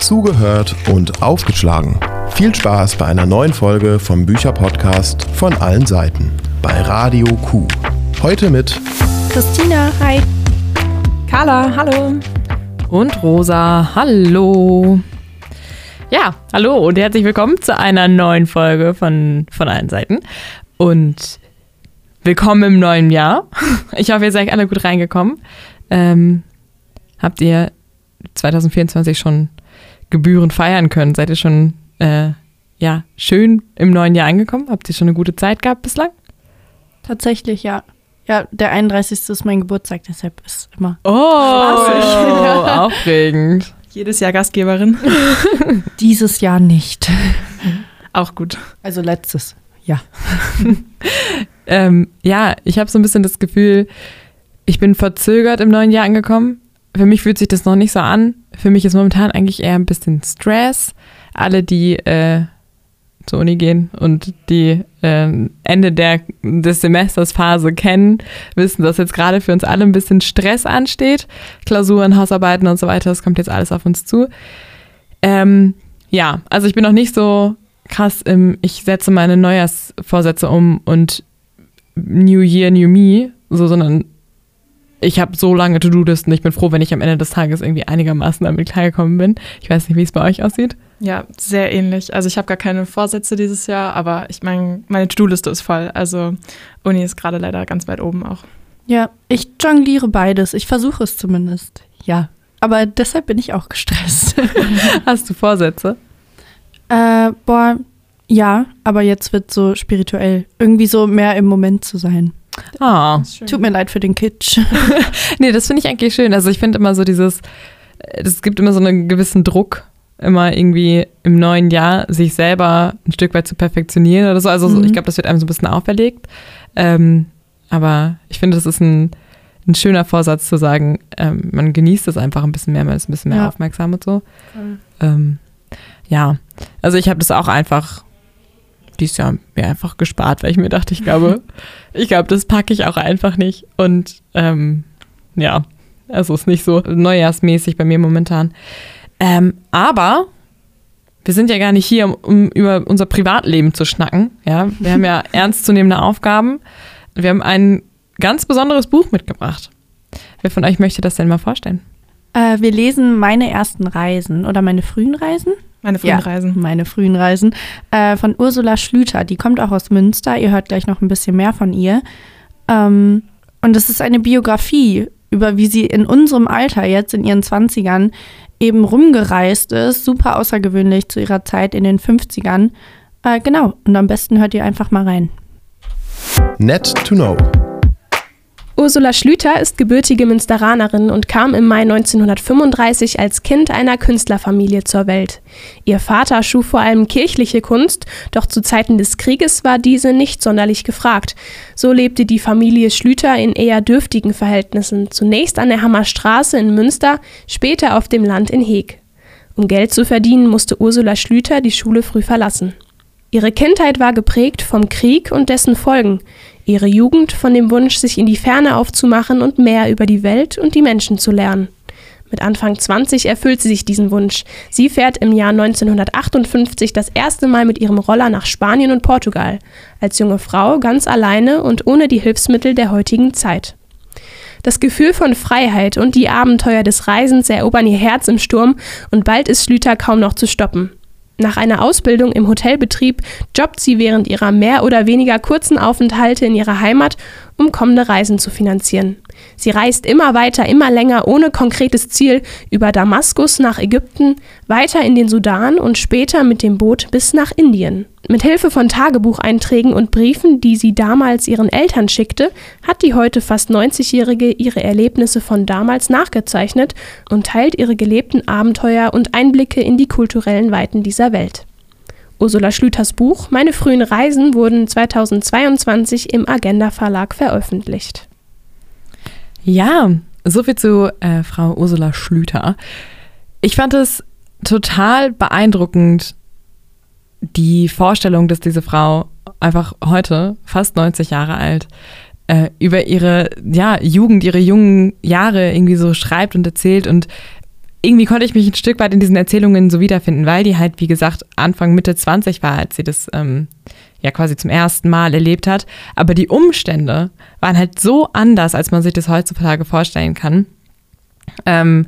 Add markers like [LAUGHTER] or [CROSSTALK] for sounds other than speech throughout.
zugehört und aufgeschlagen. Viel Spaß bei einer neuen Folge vom Bücherpodcast von allen Seiten bei Radio Q. Heute mit Christina, hi. Carla, hallo. Und Rosa, hallo. Ja, hallo und herzlich willkommen zu einer neuen Folge von, von allen Seiten. Und willkommen im neuen Jahr. [LAUGHS] Ich hoffe, ihr seid alle gut reingekommen. Ähm, habt ihr 2024 schon Gebühren feiern können? Seid ihr schon äh, ja, schön im neuen Jahr angekommen? Habt ihr schon eine gute Zeit gehabt bislang? Tatsächlich, ja. Ja, der 31. ist mein Geburtstag, deshalb ist immer. Oh, [LAUGHS] [LAUGHS] aufregend. Jedes Jahr Gastgeberin. [LAUGHS] Dieses Jahr nicht. Auch gut. Also letztes, ja. ähm, ja, ich habe so ein bisschen das Gefühl, ich bin verzögert im neuen Jahr angekommen. Für mich fühlt sich das noch nicht so an. Für mich ist momentan eigentlich eher ein bisschen Stress. Alle, die äh, zur Uni gehen und die äh, Ende der, des Semesters Phase kennen, wissen, dass jetzt gerade für uns alle ein bisschen Stress ansteht. Klausuren, Hausarbeiten und so weiter, das kommt jetzt alles auf uns zu. Ähm, ja, also ich bin noch nicht so krass im, ich setze meine Neujahrsvorsätze um und New Year, New Me, so, sondern ich habe so lange To-Do-Listen. Ich bin froh, wenn ich am Ende des Tages irgendwie einigermaßen damit klargekommen bin. Ich weiß nicht, wie es bei euch aussieht. Ja, sehr ähnlich. Also ich habe gar keine Vorsätze dieses Jahr, aber ich meine, meine To-Do-Liste ist voll. Also Uni ist gerade leider ganz weit oben auch. Ja, ich jongliere beides. Ich versuche es zumindest. Ja. Aber deshalb bin ich auch gestresst. [LAUGHS] [LAUGHS] Hast du Vorsätze? Äh, boah, ja, aber jetzt wird so spirituell. Irgendwie so mehr im Moment zu sein. Ah. Tut mir leid für den Kitsch. [LAUGHS] nee, das finde ich eigentlich schön. Also ich finde immer so dieses, es gibt immer so einen gewissen Druck, immer irgendwie im neuen Jahr sich selber ein Stück weit zu perfektionieren oder so. Also mhm. ich glaube, das wird einem so ein bisschen auferlegt. Ähm, aber ich finde, das ist ein, ein schöner Vorsatz zu sagen, ähm, man genießt es einfach ein bisschen mehr, man ist ein bisschen mehr ja. aufmerksam und so. Ähm, ja, also ich habe das auch einfach dieses Jahr mir einfach gespart, weil ich mir dachte, ich glaube, [LAUGHS] ich glaube, das packe ich auch einfach nicht. Und ähm, ja, also ist nicht so neujahrsmäßig bei mir momentan. Ähm, aber wir sind ja gar nicht hier, um, über unser Privatleben zu schnacken. Ja, wir haben ja [LAUGHS] ernstzunehmende Aufgaben. Wir haben ein ganz besonderes Buch mitgebracht. Wer von euch möchte das denn mal vorstellen? Äh, wir lesen meine ersten Reisen oder meine frühen Reisen. Meine frühen ja, Reisen. Meine frühen Reisen. Äh, von Ursula Schlüter. Die kommt auch aus Münster. Ihr hört gleich noch ein bisschen mehr von ihr. Ähm, und es ist eine Biografie über wie sie in unserem Alter, jetzt in ihren 20ern, eben rumgereist ist. Super außergewöhnlich zu ihrer Zeit in den 50ern. Äh, genau. Und am besten hört ihr einfach mal rein. Net to know. Ursula Schlüter ist gebürtige Münsteranerin und kam im Mai 1935 als Kind einer Künstlerfamilie zur Welt. Ihr Vater schuf vor allem kirchliche Kunst, doch zu Zeiten des Krieges war diese nicht sonderlich gefragt. So lebte die Familie Schlüter in eher dürftigen Verhältnissen, zunächst an der Hammerstraße in Münster, später auf dem Land in Heeg. Um Geld zu verdienen, musste Ursula Schlüter die Schule früh verlassen. Ihre Kindheit war geprägt vom Krieg und dessen Folgen, ihre Jugend von dem Wunsch, sich in die Ferne aufzumachen und mehr über die Welt und die Menschen zu lernen. Mit Anfang 20 erfüllt sie sich diesen Wunsch. Sie fährt im Jahr 1958 das erste Mal mit ihrem Roller nach Spanien und Portugal, als junge Frau ganz alleine und ohne die Hilfsmittel der heutigen Zeit. Das Gefühl von Freiheit und die Abenteuer des Reisens erobern ihr Herz im Sturm und bald ist Schlüter kaum noch zu stoppen. Nach einer Ausbildung im Hotelbetrieb jobbt sie während ihrer mehr oder weniger kurzen Aufenthalte in ihrer Heimat, um kommende Reisen zu finanzieren. Sie reist immer weiter, immer länger ohne konkretes Ziel über Damaskus nach Ägypten, weiter in den Sudan und später mit dem Boot bis nach Indien. Mit Hilfe von Tagebucheinträgen und Briefen, die sie damals ihren Eltern schickte, hat die heute fast 90-Jährige ihre Erlebnisse von damals nachgezeichnet und teilt ihre gelebten Abenteuer und Einblicke in die kulturellen Weiten dieser Welt. Ursula Schlüters Buch Meine frühen Reisen wurden 2022 im Agenda Verlag veröffentlicht. Ja, soviel zu äh, Frau Ursula Schlüter. Ich fand es total beeindruckend, die Vorstellung, dass diese Frau einfach heute, fast 90 Jahre alt, äh, über ihre ja, Jugend, ihre jungen Jahre irgendwie so schreibt und erzählt. Und irgendwie konnte ich mich ein Stück weit in diesen Erzählungen so wiederfinden, weil die halt, wie gesagt, Anfang, Mitte 20 war, als sie das ähm, ja quasi zum ersten Mal erlebt hat. Aber die Umstände waren halt so anders, als man sich das heutzutage vorstellen kann. Ähm,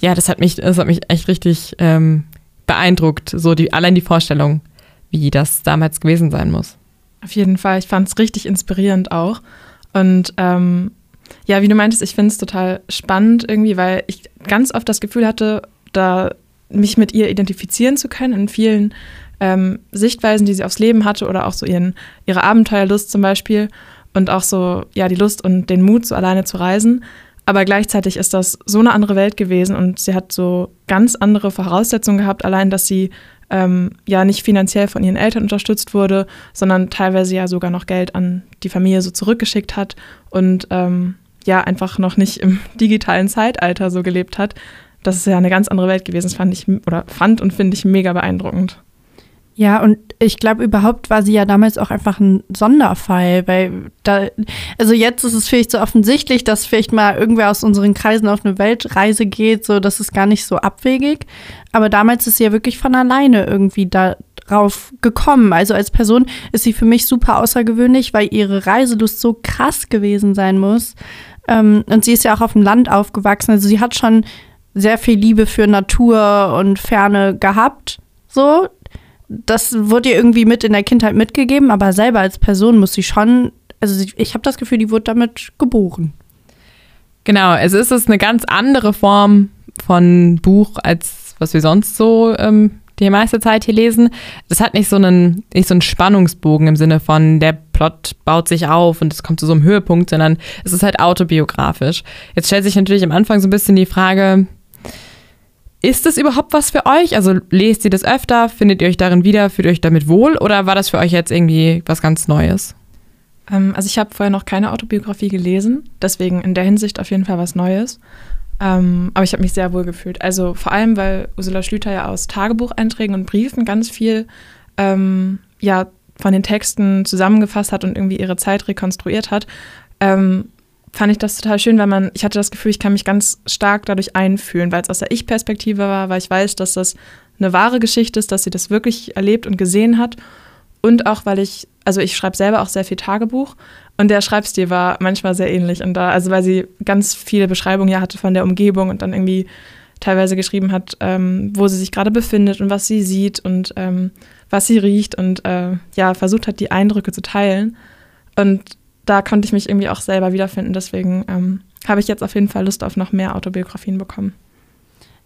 ja, das hat mich, das hat mich echt richtig ähm, beeindruckt, so die, allein die Vorstellung, wie das damals gewesen sein muss. Auf jeden Fall, ich fand es richtig inspirierend auch. Und ähm, ja, wie du meintest, ich finde es total spannend irgendwie, weil ich ganz oft das Gefühl hatte, da mich mit ihr identifizieren zu können in vielen ähm, Sichtweisen, die sie aufs Leben hatte oder auch so ihren, ihre Abenteuerlust zum Beispiel und auch so, ja, die Lust und den Mut, so alleine zu reisen. Aber gleichzeitig ist das so eine andere Welt gewesen und sie hat so ganz andere Voraussetzungen gehabt, allein, dass sie ähm, ja nicht finanziell von ihren Eltern unterstützt wurde, sondern teilweise ja sogar noch Geld an die Familie so zurückgeschickt hat und ähm, ja einfach noch nicht im [LAUGHS] digitalen Zeitalter so gelebt hat. Das ist ja eine ganz andere Welt gewesen. Das fand ich oder fand und finde ich mega beeindruckend. Ja, und ich glaube, überhaupt war sie ja damals auch einfach ein Sonderfall, weil da, also jetzt ist es vielleicht so offensichtlich, dass vielleicht mal irgendwer aus unseren Kreisen auf eine Weltreise geht, so das ist gar nicht so abwegig. Aber damals ist sie ja wirklich von alleine irgendwie darauf gekommen. Also als Person ist sie für mich super außergewöhnlich, weil ihre Reiselust so krass gewesen sein muss. Ähm, und sie ist ja auch auf dem Land aufgewachsen. Also sie hat schon sehr viel Liebe für Natur und Ferne gehabt. So, das wurde ihr irgendwie mit in der Kindheit mitgegeben, aber selber als Person muss sie schon, also ich habe das Gefühl, die wurde damit geboren. Genau, es ist es eine ganz andere Form von Buch, als was wir sonst so ähm, die meiste Zeit hier lesen. Das hat nicht so einen, nicht so einen Spannungsbogen im Sinne von, der Plot baut sich auf und es kommt zu so einem Höhepunkt, sondern es ist halt autobiografisch. Jetzt stellt sich natürlich am Anfang so ein bisschen die Frage, ist das überhaupt was für euch? Also lest ihr das öfter? Findet ihr euch darin wieder? Fühlt ihr euch damit wohl? Oder war das für euch jetzt irgendwie was ganz Neues? Ähm, also ich habe vorher noch keine Autobiografie gelesen, deswegen in der Hinsicht auf jeden Fall was Neues. Ähm, aber ich habe mich sehr wohl gefühlt. Also vor allem, weil Ursula Schlüter ja aus Tagebucheinträgen und Briefen ganz viel ähm, ja, von den Texten zusammengefasst hat und irgendwie ihre Zeit rekonstruiert hat. Ähm, fand ich das total schön, weil man, ich hatte das Gefühl, ich kann mich ganz stark dadurch einfühlen, weil es aus der Ich-Perspektive war, weil ich weiß, dass das eine wahre Geschichte ist, dass sie das wirklich erlebt und gesehen hat. Und auch, weil ich, also ich schreibe selber auch sehr viel Tagebuch und der Schreibstil war manchmal sehr ähnlich. Und da, also weil sie ganz viele Beschreibungen ja hatte von der Umgebung und dann irgendwie teilweise geschrieben hat, ähm, wo sie sich gerade befindet und was sie sieht und ähm, was sie riecht und äh, ja, versucht hat, die Eindrücke zu teilen. Und da konnte ich mich irgendwie auch selber wiederfinden. Deswegen ähm, habe ich jetzt auf jeden Fall Lust auf noch mehr Autobiografien bekommen.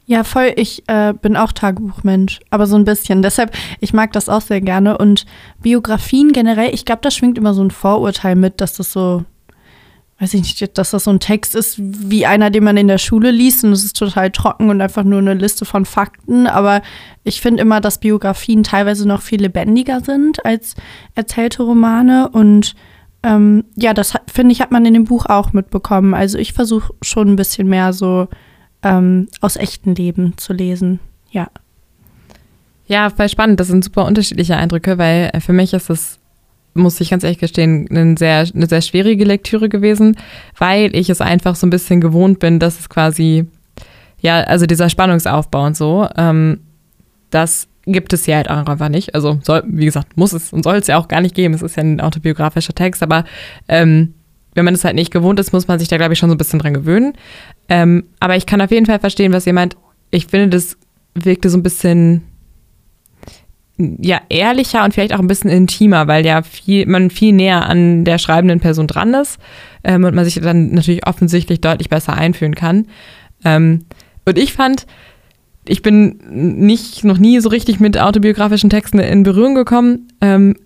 Ja, voll. Ich äh, bin auch Tagebuchmensch, aber so ein bisschen. Deshalb, ich mag das auch sehr gerne. Und Biografien generell, ich glaube, da schwingt immer so ein Vorurteil mit, dass das so, weiß ich nicht, dass das so ein Text ist wie einer, den man in der Schule liest und es ist total trocken und einfach nur eine Liste von Fakten. Aber ich finde immer, dass Biografien teilweise noch viel lebendiger sind als erzählte Romane und ähm, ja, das finde ich, hat man in dem Buch auch mitbekommen. Also ich versuche schon ein bisschen mehr so ähm, aus echten Leben zu lesen. Ja. Ja, voll spannend. Das sind super unterschiedliche Eindrücke, weil äh, für mich ist das, muss ich ganz ehrlich gestehen, eine sehr, eine sehr schwierige Lektüre gewesen, weil ich es einfach so ein bisschen gewohnt bin, dass es quasi, ja, also dieser Spannungsaufbau und so, ähm, dass gibt es ja halt einfach nicht. Also, soll, wie gesagt, muss es und soll es ja auch gar nicht geben. Es ist ja ein autobiografischer Text, aber ähm, wenn man es halt nicht gewohnt ist, muss man sich da, glaube ich, schon so ein bisschen dran gewöhnen. Ähm, aber ich kann auf jeden Fall verstehen, was ihr meint. Ich finde, das wirkte so ein bisschen ja, ehrlicher und vielleicht auch ein bisschen intimer, weil ja viel, man viel näher an der schreibenden Person dran ist ähm, und man sich dann natürlich offensichtlich deutlich besser einfühlen kann. Ähm, und ich fand, ich bin nicht noch nie so richtig mit autobiografischen Texten in Berührung gekommen. Ähm,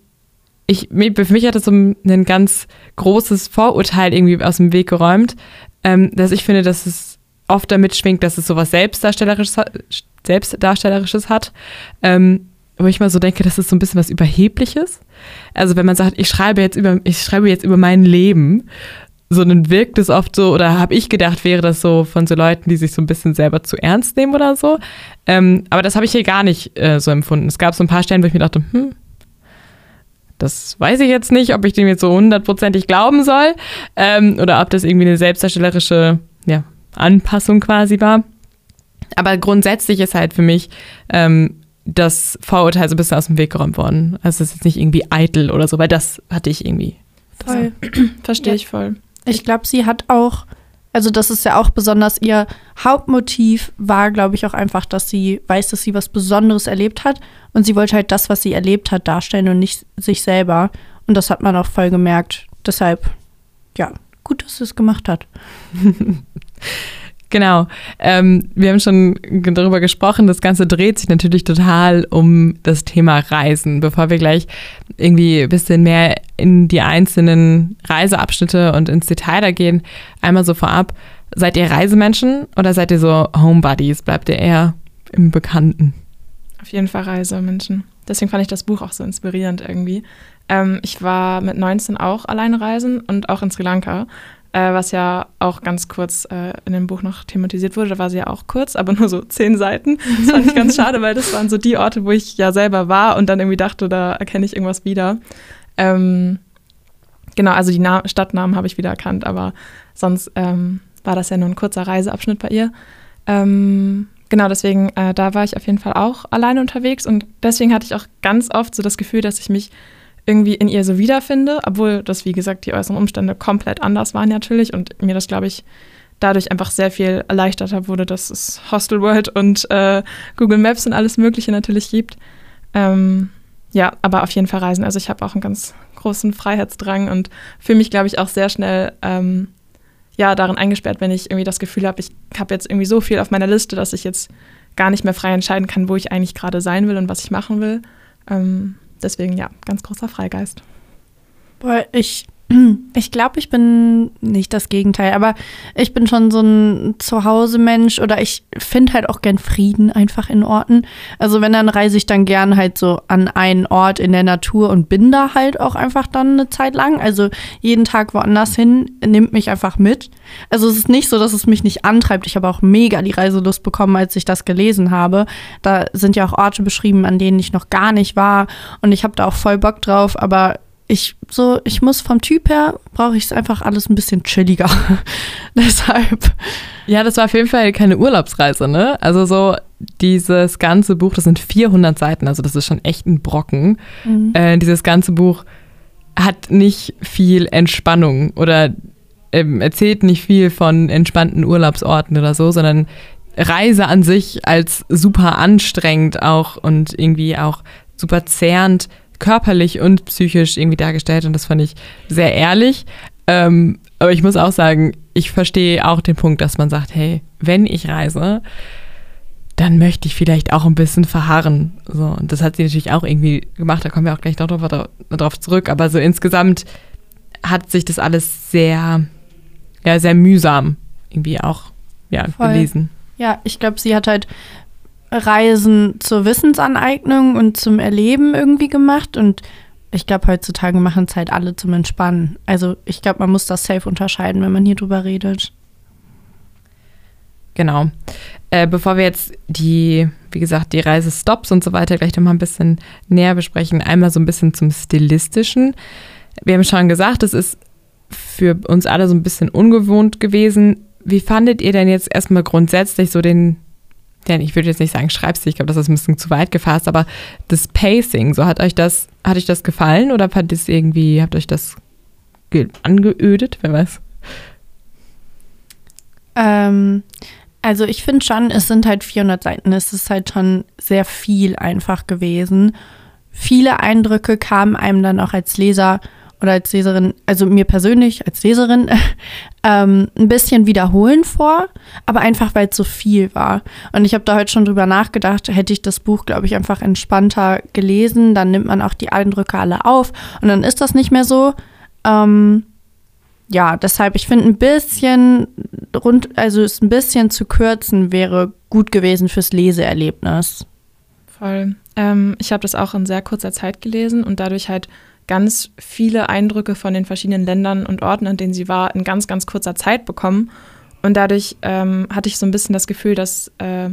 ich, für mich hat das so ein ganz großes Vorurteil irgendwie aus dem Weg geräumt, ähm, dass ich finde, dass es oft damit schwingt, dass es sowas Selbstdarstellerisches, Selbstdarstellerisches hat. Ähm, wo ich mal so denke, das ist so ein bisschen was Überhebliches. Also wenn man sagt, ich schreibe jetzt über, ich schreibe jetzt über mein Leben so dann wirkt es oft so, oder habe ich gedacht, wäre das so von so Leuten, die sich so ein bisschen selber zu ernst nehmen oder so. Ähm, aber das habe ich hier gar nicht äh, so empfunden. Es gab so ein paar Stellen, wo ich mir dachte, hm, das weiß ich jetzt nicht, ob ich dem jetzt so hundertprozentig glauben soll ähm, oder ob das irgendwie eine selbstdarstellerische ja, Anpassung quasi war. Aber grundsätzlich ist halt für mich ähm, das Vorurteil so ein bisschen aus dem Weg geräumt worden. Also es ist jetzt nicht irgendwie eitel oder so, weil das hatte ich irgendwie. Voll. Verstehe Ja. ich voll. Ich glaube, sie hat auch, also das ist ja auch besonders ihr Hauptmotiv war, glaube ich, auch einfach, dass sie weiß, dass sie was Besonderes erlebt hat und sie wollte halt das, was sie erlebt hat, darstellen und nicht sich selber. Und das hat man auch voll gemerkt. Deshalb, ja, gut, dass sie es gemacht hat. [LAUGHS] Genau. Ähm, wir haben schon darüber gesprochen. Das Ganze dreht sich natürlich total um das Thema Reisen. Bevor wir gleich irgendwie ein bisschen mehr in die einzelnen Reiseabschnitte und ins Detail da gehen, einmal so vorab. Seid ihr Reisemenschen oder seid ihr so Homebodies? Bleibt ihr eher im Bekannten? Auf jeden Fall Reisemenschen. Deswegen fand ich das Buch auch so inspirierend irgendwie. Ähm, ich war mit 19 auch alleine reisen und auch in Sri Lanka, äh, was ja auch ganz kurz äh, in dem Buch noch thematisiert wurde. Da war sie ja auch kurz, aber [LAUGHS] nur so zehn Seiten. Das fand ich ganz [LAUGHS] schade, weil das waren so die Orte, wo ich ja selber war und dann irgendwie dachte, da erkenne ich irgendwas wieder. Ähm, genau, also die Na Stadtnamen habe ich wieder erkannt, aber sonst ähm, war das ja nur ein kurzer Reiseabschnitt bei ihr. Ähm, genau, deswegen, äh, da war ich auf jeden Fall auch alleine unterwegs und deswegen hatte ich auch ganz oft so das Gefühl, dass ich mich irgendwie in ihr so wiederfinde, obwohl das, wie gesagt, die äußeren Umstände komplett anders waren natürlich und mir das, glaube ich, dadurch einfach sehr viel erleichterter wurde, dass es Hostel World und äh, Google Maps und alles Mögliche natürlich gibt. Ähm, ja, aber auf jeden Fall reisen. Also ich habe auch einen ganz großen Freiheitsdrang und fühle mich, glaube ich, auch sehr schnell ähm, ja, darin eingesperrt, wenn ich irgendwie das Gefühl habe, ich habe jetzt irgendwie so viel auf meiner Liste, dass ich jetzt gar nicht mehr frei entscheiden kann, wo ich eigentlich gerade sein will und was ich machen will. Ähm, deswegen ja, ganz großer Freigeist. Boah, ich, [CLEARS THROAT] ich glaube, ich bin nicht das Gegenteil, aber ich bin schon so ein Zuhause-Mensch oder ich finde halt auch gern Frieden einfach in Orten. Also wenn, dann reise ich dann gern halt so an einen Ort in der Natur und bin da halt auch einfach dann eine Zeit lang. Also jeden Tag woanders hin nimmt mich einfach mit. Also es ist nicht so, dass es mich nicht antreibt. Ich habe auch mega die Reiselust bekommen, als ich das gelesen habe. Da sind ja auch Orte beschrieben, an denen ich noch gar nicht war und ich habe da auch voll Bock drauf, aber ich so, ich muss vom Typ her, brauche ich es einfach alles ein bisschen chilliger. [LAUGHS] Deshalb. Ja, das war auf jeden Fall keine Urlaubsreise, ne? Also so dieses ganze Buch, das sind 400 Seiten, also das ist schon echt ein Brocken. Äh, dieses ganze Buch hat nicht viel Entspannung oder ähm, erzählt nicht viel von entspannten Urlaubsorten oder so, sondern Reise an sich als super anstrengend auch und irgendwie auch super zehrend, körperlich und psychisch irgendwie dargestellt und das fand ich sehr ehrlich. Ähm, aber ich muss auch sagen, ich verstehe auch den Punkt, dass man sagt, hey, wenn ich reise, dann möchte ich vielleicht auch ein bisschen verharren. So, und das hat sie natürlich auch irgendwie gemacht, da kommen wir auch gleich noch drauf, drauf zurück. Aber so insgesamt hat sich das alles sehr, ja, sehr mühsam irgendwie auch ja, Voll. gelesen. Ja, ich glaube, sie hat halt Reisen zur Wissensaneignung und zum Erleben irgendwie gemacht und ich glaube, heutzutage machen es halt alle zum Entspannen. Also ich glaube, man muss das safe unterscheiden, wenn man hier drüber redet. Genau. Äh, bevor wir jetzt die, wie gesagt, die Reisestops und so weiter gleich nochmal ein bisschen näher besprechen, einmal so ein bisschen zum Stilistischen. Wir haben schon gesagt, es ist für uns alle so ein bisschen ungewohnt gewesen. Wie fandet ihr denn jetzt erstmal grundsätzlich so den, denn ich würde jetzt nicht sagen Schreibstil, ich glaube, das ist ein bisschen zu weit gefasst, aber das Pacing, so hat euch das, hat euch das gefallen oder fand es irgendwie, habt euch das ge- angeödet, wer weiß? Ähm, also ich finde schon, es sind halt 400 Seiten. Es ist halt schon sehr viel einfach gewesen. Viele Eindrücke kamen einem dann auch als Leser oder als Leserin, also mir persönlich als Leserin, [LAUGHS] ähm, ein bisschen wiederholen vor, aber einfach weil es so viel war. Und ich habe da heute schon drüber nachgedacht, hätte ich das Buch, glaube ich, einfach entspannter gelesen, dann nimmt man auch die Eindrücke alle auf und dann ist das nicht mehr so. Ähm, ja, deshalb, ich finde ein bisschen rund, also es ein bisschen zu kürzen wäre gut gewesen fürs Leseerlebnis. Voll. Ähm, ich habe das auch in sehr kurzer Zeit gelesen und dadurch halt ganz viele Eindrücke von den verschiedenen Ländern und Orten, an denen sie war, in ganz, ganz kurzer Zeit bekommen. Und dadurch ähm, hatte ich so ein bisschen das Gefühl, dass äh,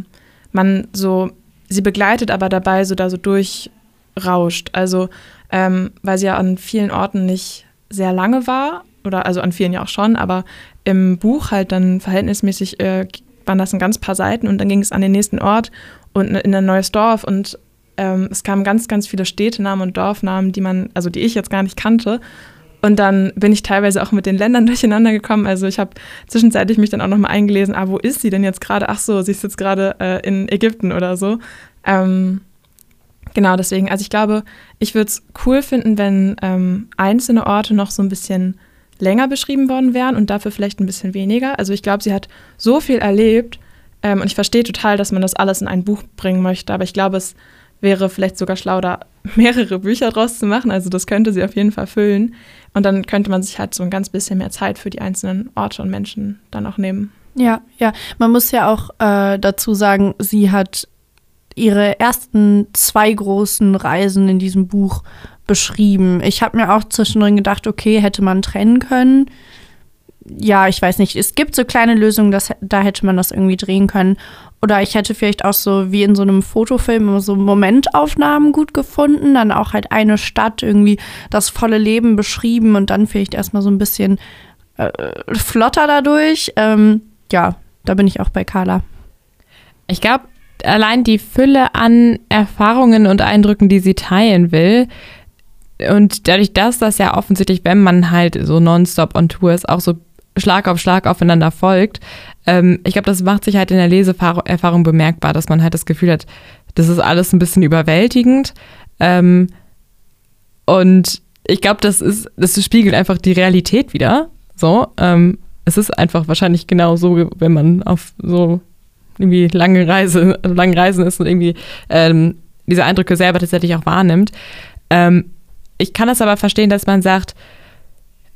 man so sie begleitet, aber dabei so da so durchrauscht. Also, ähm, weil sie ja an vielen Orten nicht sehr lange war, oder also an vielen ja auch schon, aber im Buch halt dann verhältnismäßig äh, waren das ein ganz paar Seiten und dann ging es an den nächsten Ort und in ein neues Dorf und ähm, es kamen ganz, ganz viele Städtenamen und Dorfnamen, die man, also die ich jetzt gar nicht kannte. Und dann bin ich teilweise auch mit den Ländern [LAUGHS] durcheinander gekommen. Also ich habe zwischenzeitlich mich dann auch nochmal eingelesen, ah, wo ist sie denn jetzt gerade? Ach so, sie ist jetzt gerade äh, in Ägypten oder so. Ähm, genau, deswegen, also ich glaube, ich würde es cool finden, wenn ähm, einzelne Orte noch so ein bisschen länger beschrieben worden wären und dafür vielleicht ein bisschen weniger. Also ich glaube, sie hat so viel erlebt ähm, und ich verstehe total, dass man das alles in ein Buch bringen möchte, aber ich glaube, es wäre vielleicht sogar schlau, da [LAUGHS] mehrere Bücher draus zu machen. Also das könnte sie auf jeden Fall füllen. Und dann könnte man sich halt so ein ganz bisschen mehr Zeit für die einzelnen Orte und Menschen dann auch nehmen. Ja, ja. Man muss ja auch äh, dazu sagen, sie hat ihre ersten zwei großen Reisen in diesem Buch beschrieben. Ich habe mir auch zwischendrin gedacht, okay, hätte man trennen können. Ja, ich weiß nicht. Es gibt so kleine Lösungen, dass, da hätte man das irgendwie drehen können. Oder ich hätte vielleicht auch so wie in so einem Fotofilm so Momentaufnahmen gut gefunden, dann auch halt eine Stadt irgendwie das volle Leben beschrieben und dann vielleicht erstmal so ein bisschen äh, flotter dadurch. Ähm, ja, da bin ich auch bei Carla. Ich glaube, allein die Fülle an Erfahrungen und Eindrücken, die sie teilen will, und dadurch, dass das ja offensichtlich, wenn man halt so nonstop on Tour ist, auch so Schlag auf Schlag aufeinander folgt. Ähm, ich glaube, das macht sich halt in der Leseerfahrung bemerkbar, dass man halt das Gefühl hat, das ist alles ein bisschen überwältigend. Ähm, und ich glaube, das ist, das spiegelt einfach die Realität wieder. So, ähm, es ist einfach wahrscheinlich genau so, wenn man auf so irgendwie lange Reise, langen Reisen ist und irgendwie ähm, diese Eindrücke selber tatsächlich auch wahrnimmt. Ähm, ich kann das aber verstehen, dass man sagt,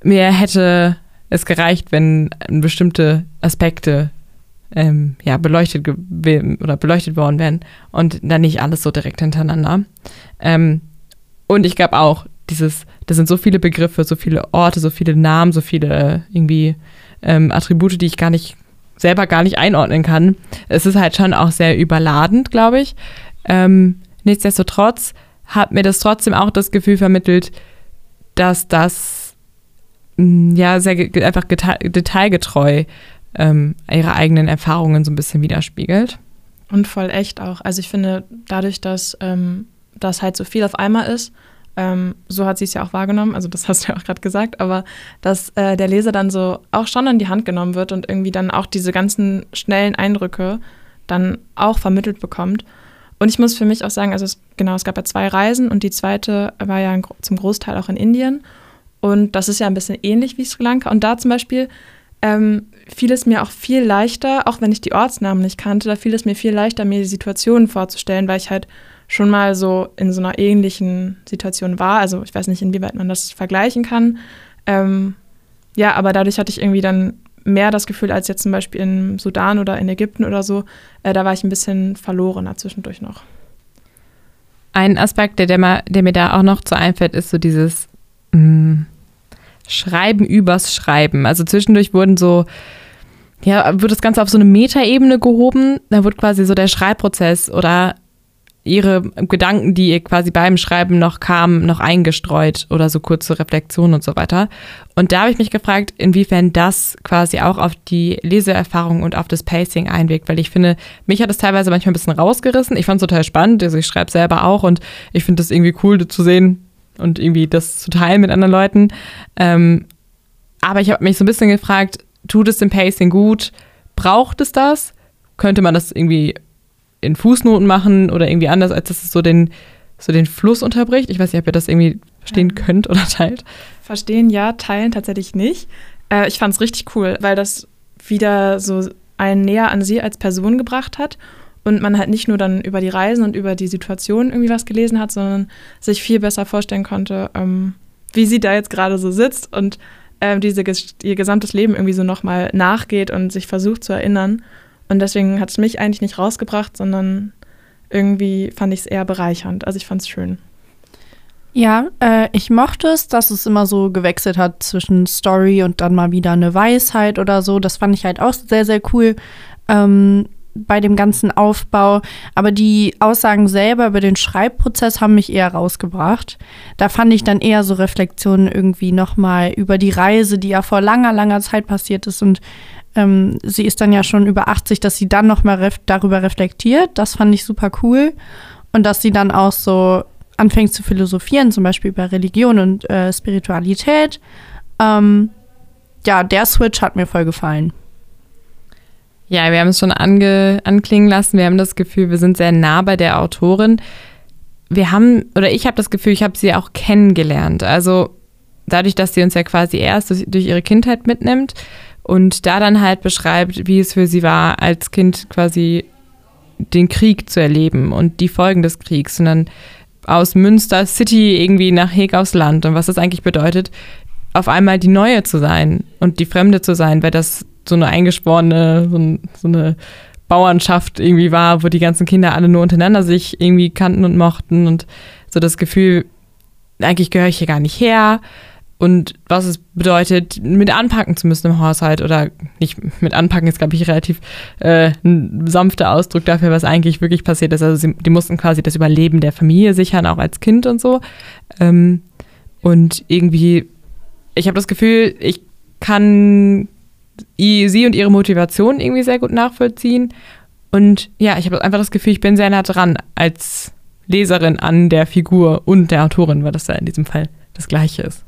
mir hätte es gereicht, wenn bestimmte Aspekte ähm, ja, beleuchtet oder beleuchtet worden wären und dann nicht alles so direkt hintereinander. Ähm, und ich glaube auch, dieses, das sind so viele Begriffe, so viele Orte, so viele Namen, so viele irgendwie ähm, Attribute, die ich gar nicht selber gar nicht einordnen kann. Es ist halt schon auch sehr überladend, glaube ich. Ähm, nichtsdestotrotz hat mir das trotzdem auch das Gefühl vermittelt, dass das ja, sehr einfach detailgetreu ähm, ihre eigenen Erfahrungen so ein bisschen widerspiegelt. Und voll echt auch. Also ich finde, dadurch, dass ähm, das halt so viel auf einmal ist, ähm, so hat sie es ja auch wahrgenommen, also das hast du ja auch gerade gesagt, aber dass äh, der Leser dann so auch schon an die Hand genommen wird und irgendwie dann auch diese ganzen schnellen Eindrücke dann auch vermittelt bekommt. Und ich muss für mich auch sagen, also es, genau, es gab ja zwei Reisen und die zweite war ja zum Großteil auch in Indien. Und das ist ja ein bisschen ähnlich wie Sri Lanka. Und da zum Beispiel ähm, fiel es mir auch viel leichter, auch wenn ich die Ortsnamen nicht kannte, da fiel es mir viel leichter, mir die Situationen vorzustellen, weil ich halt schon mal so in so einer ähnlichen Situation war. Also ich weiß nicht, inwieweit man das vergleichen kann. Ähm, ja, aber dadurch hatte ich irgendwie dann mehr das Gefühl als jetzt zum Beispiel in Sudan oder in Ägypten oder so. Äh, da war ich ein bisschen verlorener zwischendurch noch. Ein Aspekt, der, der, der mir da auch noch zu einfällt, ist so dieses Schreiben übers Schreiben. Also zwischendurch wurden so, ja, wird das Ganze auf so eine Metaebene gehoben. Da wird quasi so der Schreibprozess oder ihre Gedanken, die ihr quasi beim Schreiben noch kamen, noch eingestreut oder so kurze Reflexionen und so weiter. Und da habe ich mich gefragt, inwiefern das quasi auch auf die Leseerfahrung und auf das Pacing einwirkt, weil ich finde, mich hat es teilweise manchmal ein bisschen rausgerissen. Ich fand es total spannend, also ich schreibe selber auch und ich finde das irgendwie cool zu sehen, und irgendwie das zu teilen mit anderen Leuten. Ähm, aber ich habe mich so ein bisschen gefragt, tut es dem Pacing gut? Braucht es das? Könnte man das irgendwie in Fußnoten machen oder irgendwie anders, als dass es so den, so den Fluss unterbricht? Ich weiß nicht, ob ihr das irgendwie verstehen ja. könnt oder teilt. Verstehen ja, teilen tatsächlich nicht. Äh, ich fand es richtig cool, weil das wieder so einen näher an sie als Person gebracht hat und man halt nicht nur dann über die Reisen und über die Situation irgendwie was gelesen hat, sondern sich viel besser vorstellen konnte, ähm, wie sie da jetzt gerade so sitzt und äh, diese, ihr gesamtes Leben irgendwie so nochmal nachgeht und sich versucht zu erinnern. Und deswegen hat es mich eigentlich nicht rausgebracht, sondern irgendwie fand ich es eher bereichernd. Also ich fand es schön. Ja, äh, ich mochte es, dass es immer so gewechselt hat zwischen Story und dann mal wieder eine Weisheit oder so. Das fand ich halt auch sehr, sehr cool. Ähm, bei dem ganzen Aufbau. Aber die Aussagen selber über den Schreibprozess haben mich eher rausgebracht. Da fand ich dann eher so Reflexionen irgendwie nochmal über die Reise, die ja vor langer, langer Zeit passiert ist und ähm, sie ist dann ja schon über 80, dass sie dann nochmal ref darüber reflektiert. Das fand ich super cool. Und dass sie dann auch so anfängt zu philosophieren, zum Beispiel über Religion und äh, Spiritualität. Ähm, ja, der Switch hat mir voll gefallen. Ja, wir haben es schon ange anklingen lassen. Wir haben das Gefühl, wir sind sehr nah bei der Autorin. Wir haben, oder ich habe das Gefühl, ich habe sie auch kennengelernt. Also dadurch, dass sie uns ja quasi erst durch ihre Kindheit mitnimmt und da dann halt beschreibt, wie es für sie war, als Kind quasi den Krieg zu erleben und die Folgen des Kriegs, sondern aus Münster City irgendwie nach Heg aufs Land und was das eigentlich bedeutet, auf einmal die Neue zu sein und die Fremde zu sein, weil das so eine eingesporene, so, ein, so eine Bauernschaft irgendwie war, wo die ganzen Kinder alle nur untereinander sich irgendwie kannten und mochten und so das Gefühl, eigentlich gehöre ich hier gar nicht her und was es bedeutet, mit anpacken zu müssen im Haushalt oder nicht mit anpacken ist, glaube ich, relativ äh, ein sanfter Ausdruck dafür, was eigentlich wirklich passiert ist. Also sie, die mussten quasi das Überleben der Familie sichern, auch als Kind und so. Ähm, und irgendwie, ich habe das Gefühl, ich kann sie und ihre Motivation irgendwie sehr gut nachvollziehen. Und ja, ich habe einfach das Gefühl, ich bin sehr nah dran als Leserin an der Figur und der Autorin, weil das ja in diesem Fall das Gleiche ist.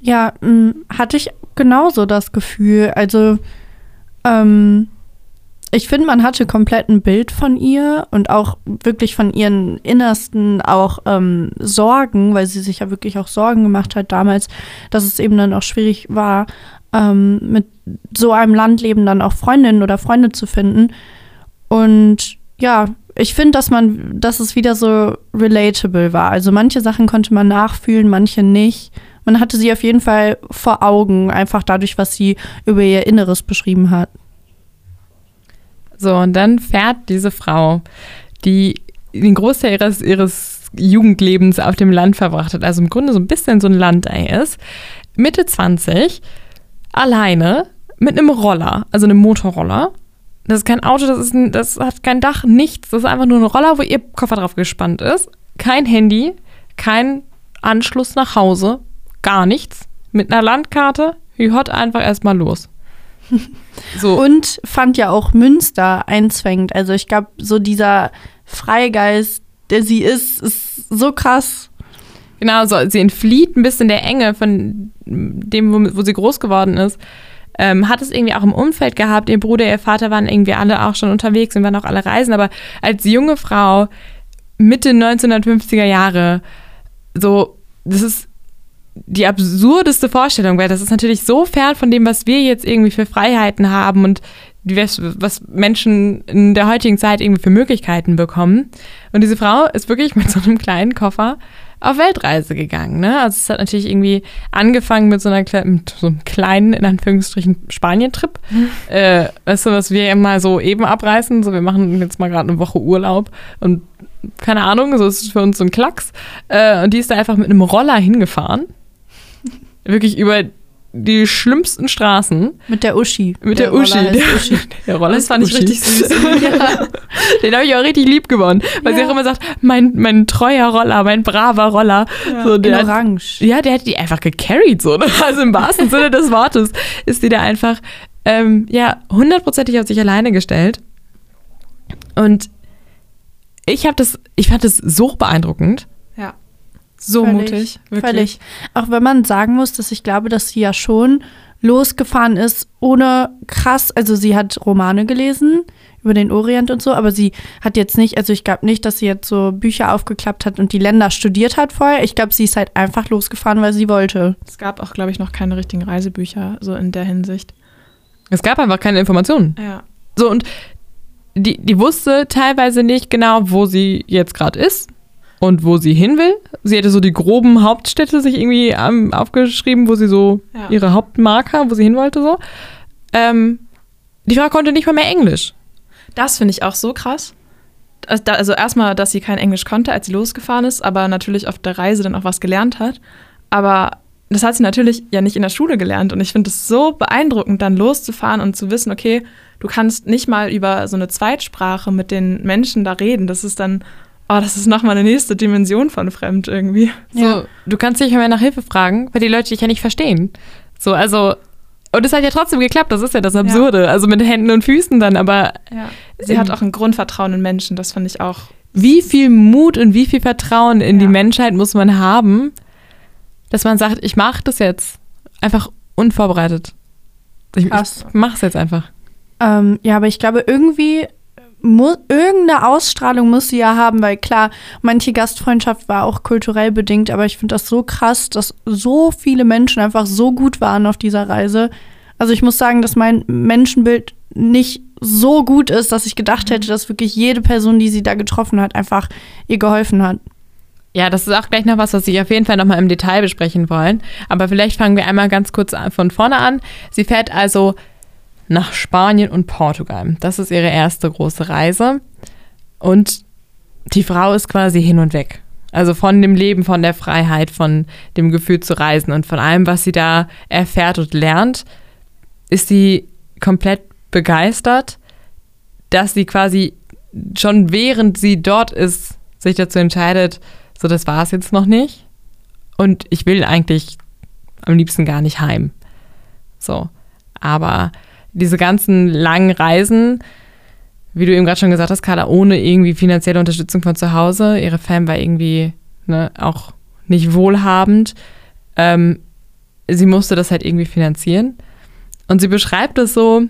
Ja, hatte ich genauso das Gefühl. Also, ähm, ich finde, man hatte komplett ein Bild von ihr und auch wirklich von ihren innersten auch ähm, Sorgen, weil sie sich ja wirklich auch Sorgen gemacht hat damals, dass es eben dann auch schwierig war, ähm, mit so einem Landleben dann auch Freundinnen oder Freunde zu finden. Und ja, ich finde, dass man, dass es wieder so relatable war. Also manche Sachen konnte man nachfühlen, manche nicht man hatte sie auf jeden Fall vor Augen, einfach dadurch, was sie über ihr Inneres beschrieben hat. So, und dann fährt diese Frau, die den Großteil ihres, ihres Jugendlebens auf dem Land verbracht hat, also im Grunde so ein bisschen so ein Landei ist, Mitte 20, alleine mit einem Roller, also einem Motorroller. Das ist kein Auto, das, ist ein, das hat kein Dach, nichts. Das ist einfach nur ein Roller, wo ihr Koffer drauf gespannt ist. Kein Handy, kein Anschluss nach Hause, gar nichts mit einer Landkarte, wie hot einfach erstmal los. [LAUGHS] So. Und fand ja auch Münster einzwängend. Also ich glaube, so dieser Freigeist, der sie ist, ist so krass. Genau, so, sie entflieht ein bisschen der Enge von dem, wo, wo sie groß geworden ist. Ähm, hat es irgendwie auch im Umfeld gehabt. Ihr Bruder, ihr Vater waren irgendwie alle auch schon unterwegs und waren auch alle reisen. Aber als junge Frau, Mitte 1950er Jahre, so, das ist die absurdeste Vorstellung, weil das ist natürlich so fern von dem, was wir jetzt irgendwie für Freiheiten haben und was Menschen in der heutigen Zeit irgendwie für Möglichkeiten bekommen. Und diese Frau ist wirklich mit so einem kleinen Koffer auf Weltreise gegangen. Ne? Also es hat natürlich irgendwie angefangen mit so, einer, mit so einem kleinen, in Anführungsstrichen, Spanien-Trip. Mhm. Äh, weißt du, was wir immer so eben abreißen. So, wir machen jetzt mal gerade eine Woche Urlaub und keine Ahnung, so ist es für uns so ein Klacks. Äh, und die ist da einfach mit einem Roller hingefahren wirklich über die schlimmsten Straßen. Mit der Uschi. Mit der, der Uschi. Der, Uschi. [LAUGHS] Der Roller das fand Uschi. ich richtig süß. [LAUGHS] ja. Den habe ich auch richtig lieb gewonnen. Weil ja. sie auch immer sagt, mein, mein treuer Roller, mein braver Roller. Ja. So, der In Orange. Hat, ja, der hat die einfach gecarried. So, ne? Also im wahrsten Sinne des Wortes ist die da einfach ähm, ja, hundertprozentig auf sich alleine gestellt. Und ich habe das, ich fand das so beeindruckend. So völlig, mutig, wirklich. Völlig. Auch wenn man sagen muss, dass ich glaube, dass sie ja schon losgefahren ist, ohne krass, also sie hat Romane gelesen über den Orient und so, aber sie hat jetzt nicht, also ich glaube nicht, dass sie jetzt so Bücher aufgeklappt hat und die Länder studiert hat vorher. Ich glaube, sie ist halt einfach losgefahren, weil sie wollte. Es gab auch, glaube ich, noch keine richtigen Reisebücher, so in der Hinsicht. Es gab einfach keine Informationen. Ja. So, und die, die wusste teilweise nicht genau, wo sie jetzt gerade ist und wo sie hin will. Sie hätte so die groben Hauptstädte sich irgendwie ähm, aufgeschrieben, wo sie so ja. ihre Hauptmarker, wo sie hin wollte, so. Ähm, die Frau konnte nicht mal mehr Englisch. Das finde ich auch so krass. Also erstmal, dass sie kein Englisch konnte, als sie losgefahren ist, aber natürlich auf der Reise dann auch was gelernt hat. Aber das hat sie natürlich ja nicht in der Schule gelernt. Und ich finde es so beeindruckend, dann loszufahren und zu wissen, okay, du kannst nicht mal über so eine Zweitsprache mit den Menschen da reden. Das ist dann oh, das ist nochmal eine nächste Dimension von fremd irgendwie. So, du kannst dich mehr nach Hilfe fragen, weil die Leute dich ja nicht verstehen. So, also Und es hat ja trotzdem geklappt, das ist ja das Absurde. Ja. Also mit Händen und Füßen dann, aber. Ja. Sie hat auch ein Grundvertrauen in Menschen, das finde ich auch. Wie viel Mut und wie viel Vertrauen in ja. die Menschheit muss man haben, dass man sagt, ich mache das jetzt einfach unvorbereitet. Ich, Krass. ich mache es jetzt einfach. Ähm, ja, aber ich glaube, irgendwie muss, irgendeine Ausstrahlung muss sie ja haben, weil klar, manche Gastfreundschaft war auch kulturell bedingt, aber ich finde das so krass, dass so viele Menschen einfach so gut waren auf dieser Reise. Also ich muss sagen, dass mein Menschenbild nicht so gut ist, dass ich gedacht hätte, dass wirklich jede Person, die sie da getroffen hat, einfach ihr geholfen hat. Ja, das ist auch gleich noch was, was wir auf jeden Fall nochmal im Detail besprechen wollen. Aber vielleicht fangen wir einmal ganz kurz von vorne an. Sie fährt also nach Spanien und Portugal. Das ist ihre erste große Reise. Und die Frau ist quasi hin und weg. Also von dem Leben, von der Freiheit, von dem Gefühl zu reisen und von allem, was sie da erfährt und lernt, ist sie komplett begeistert, dass sie quasi schon während sie dort ist, sich dazu entscheidet, so das war es jetzt noch nicht. Und ich will eigentlich am liebsten gar nicht heim. So. Aber diese ganzen langen Reisen, wie du eben gerade schon gesagt hast, Carla, ohne irgendwie finanzielle Unterstützung von zu Hause. Ihre Fam war irgendwie ne, auch nicht wohlhabend. Ähm, sie musste das halt irgendwie finanzieren. Und sie beschreibt es so,